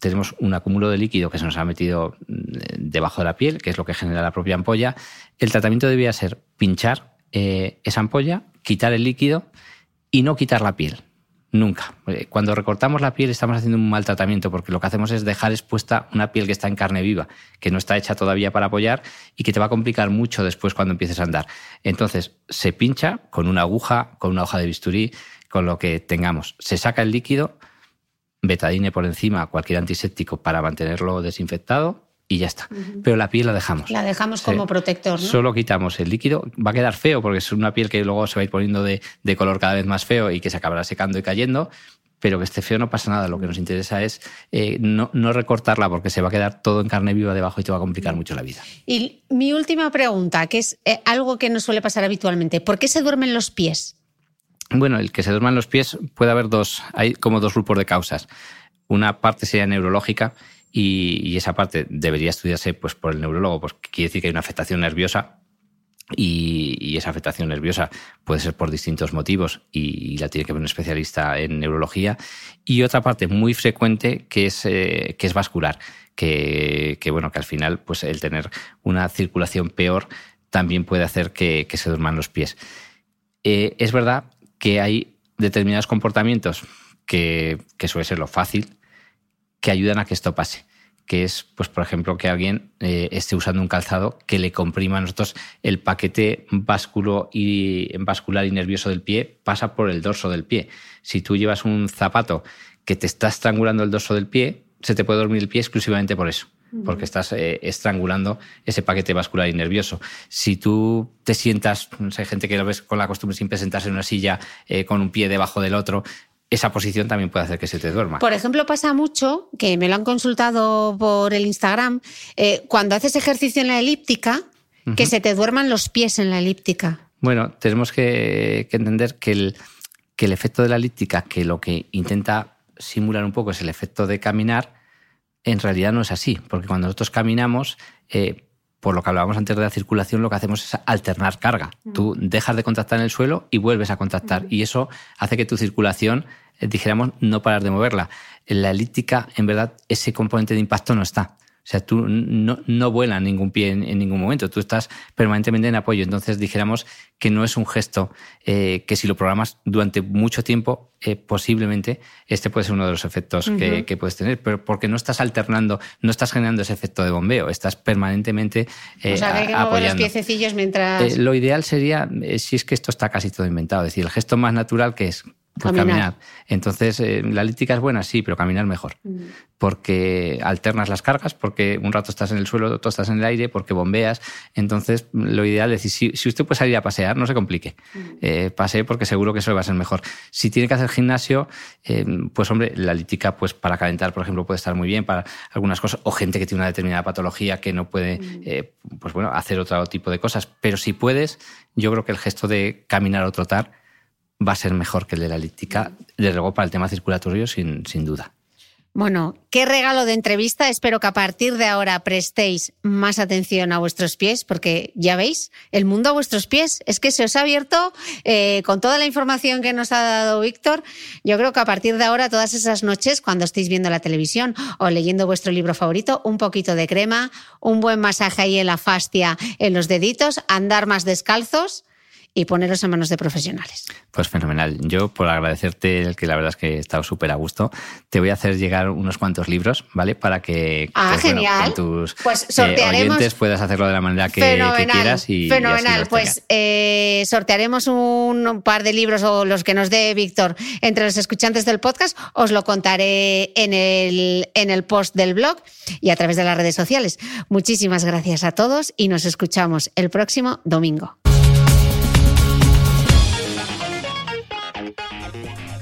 tenemos un acúmulo de líquido que se nos ha metido mm, debajo de la piel, que es lo que genera la propia ampolla. El tratamiento debía ser pinchar eh, esa ampolla, quitar el líquido y no quitar la piel. Nunca. Eh, cuando recortamos la piel estamos haciendo un mal tratamiento porque lo que hacemos es dejar expuesta una piel que está en carne viva, que no está hecha todavía para apoyar y que te va a complicar mucho después cuando empieces a andar. Entonces se pincha con una aguja, con una hoja de bisturí, con lo que tengamos. Se saca el líquido, betadine por encima, cualquier antiséptico para mantenerlo desinfectado y ya está. Pero la piel la dejamos. La dejamos como protector. ¿no? Solo quitamos el líquido. Va a quedar feo porque es una piel que luego se va a ir poniendo de, color cada vez más feo y que se acabará secando y cayendo. Pero que esté feo no pasa nada. Lo que nos interesa es eh, no, recortarla porque se va a quedar todo en carne viva debajo y te va a complicar mucho la vida. Y mi última pregunta, que es eh, algo que no suele pasar habitualmente. ¿Por qué se duermen los pies? Bueno, el que se duerman los pies puede haber dos, hay como dos grupos de causas. Una parte sería neurológica y, esa parte debería estudiarse pues, por el neurólogo, pues quiere decir que hay una afectación nerviosa y, esa afectación nerviosa puede ser por distintos motivos y, la tiene que ver un especialista en neurología. Y otra parte muy frecuente que es, eh, que es vascular, que, bueno, que al final pues, el tener una circulación peor también puede hacer que, se duerman los pies. Eh, es verdad que hay determinados comportamientos que, suele ser lo fácil, que ayudan a que esto pase que es, pues, por ejemplo, que alguien eh, esté usando un calzado que le comprima a nosotros el paquete vasculo y, vascular y nervioso del pie, pasa por el dorso del pie. Si tú llevas un zapato que te está estrangulando el dorso del pie, se te puede dormir el pie exclusivamente por eso porque estás eh, estrangulando ese paquete vascular y nervioso. Si tú te sientas, no sé, gente que lo ves con la costumbre siempre sentarse en una silla eh, con un pie debajo del otro, esa posición también puede hacer que se te duerma. Por ejemplo, pasa mucho, que me lo han consultado por el Instagram, eh, cuando haces ejercicio en la elíptica, que se te duerman los pies en la elíptica. Bueno, tenemos que, entender que el, que el efecto de la elíptica, que lo que intenta simular un poco es el efecto de caminar, en realidad no es así, porque cuando nosotros caminamos, eh, por lo que hablábamos antes de la circulación, lo que hacemos es alternar carga. Tú dejas de contactar en el suelo y vuelves a contactar. Y eso hace que tu circulación, eh, dijéramos, no parar de moverla. En la elíptica, en verdad, ese componente de impacto no está. O sea, tú no, no vuelas ningún pie en, ningún momento, tú estás permanentemente en apoyo. Entonces dijéramos que no es un gesto eh, que si lo programas durante mucho tiempo, eh, posiblemente este puede ser uno de los efectos que, puedes tener, pero porque no estás alternando, no estás generando ese efecto de bombeo, estás permanentemente eh, o sea, que hay que mover los piececillos mientras... Eh, lo ideal sería, si es que esto está casi todo inventado, es decir, el gesto más natural que es pues caminar. Entonces, eh, la elíptica es buena, sí, pero caminar mejor. Mm. Porque alternas las cargas, porque un rato estás en el suelo, otro estás en el aire, porque bombeas. Entonces, lo ideal es decir, si, usted puede salir a pasear, no se complique. Mm. Eh, pasee porque seguro que eso va a ser mejor. Si tiene que hacer gimnasio, eh, pues hombre, la elíptica, pues para calentar, por ejemplo, puede estar muy bien para algunas cosas. O gente que tiene una determinada patología que no puede, mm. pues bueno, hacer otro tipo de cosas. Pero si puedes, yo creo que el gesto de caminar o trotar va a ser mejor que el de la elíptica, desde luego para el tema circulatorio, sin, sin duda. Bueno, qué regalo de entrevista. Espero que a partir de ahora prestéis más atención a vuestros pies, porque ya veis, el mundo a vuestros pies es que se os ha abierto eh, con toda la información que nos ha dado Víctor. Yo creo que a partir de ahora, todas esas noches, cuando estéis viendo la televisión o leyendo vuestro libro favorito, un poquito de crema, un buen masaje ahí en la fascia, en los deditos, andar más descalzos y poneros en manos de profesionales. Pues fenomenal. Yo, por agradecerte, el que la verdad es que he estado súper a gusto, te voy a hacer llegar unos cuantos libros, ¿ale? Para que ah, pues, genial. tus pues eh, oyentes puedas hacerlo de la manera que, quieras. Y, fenomenal. pues eh, sortearemos un par de libros o los que nos dé Víctor entre los escuchantes del podcast. Os lo contaré en el, en el post del blog y a través de las redes sociales. Muchísimas gracias a todos y nos escuchamos el próximo domingo.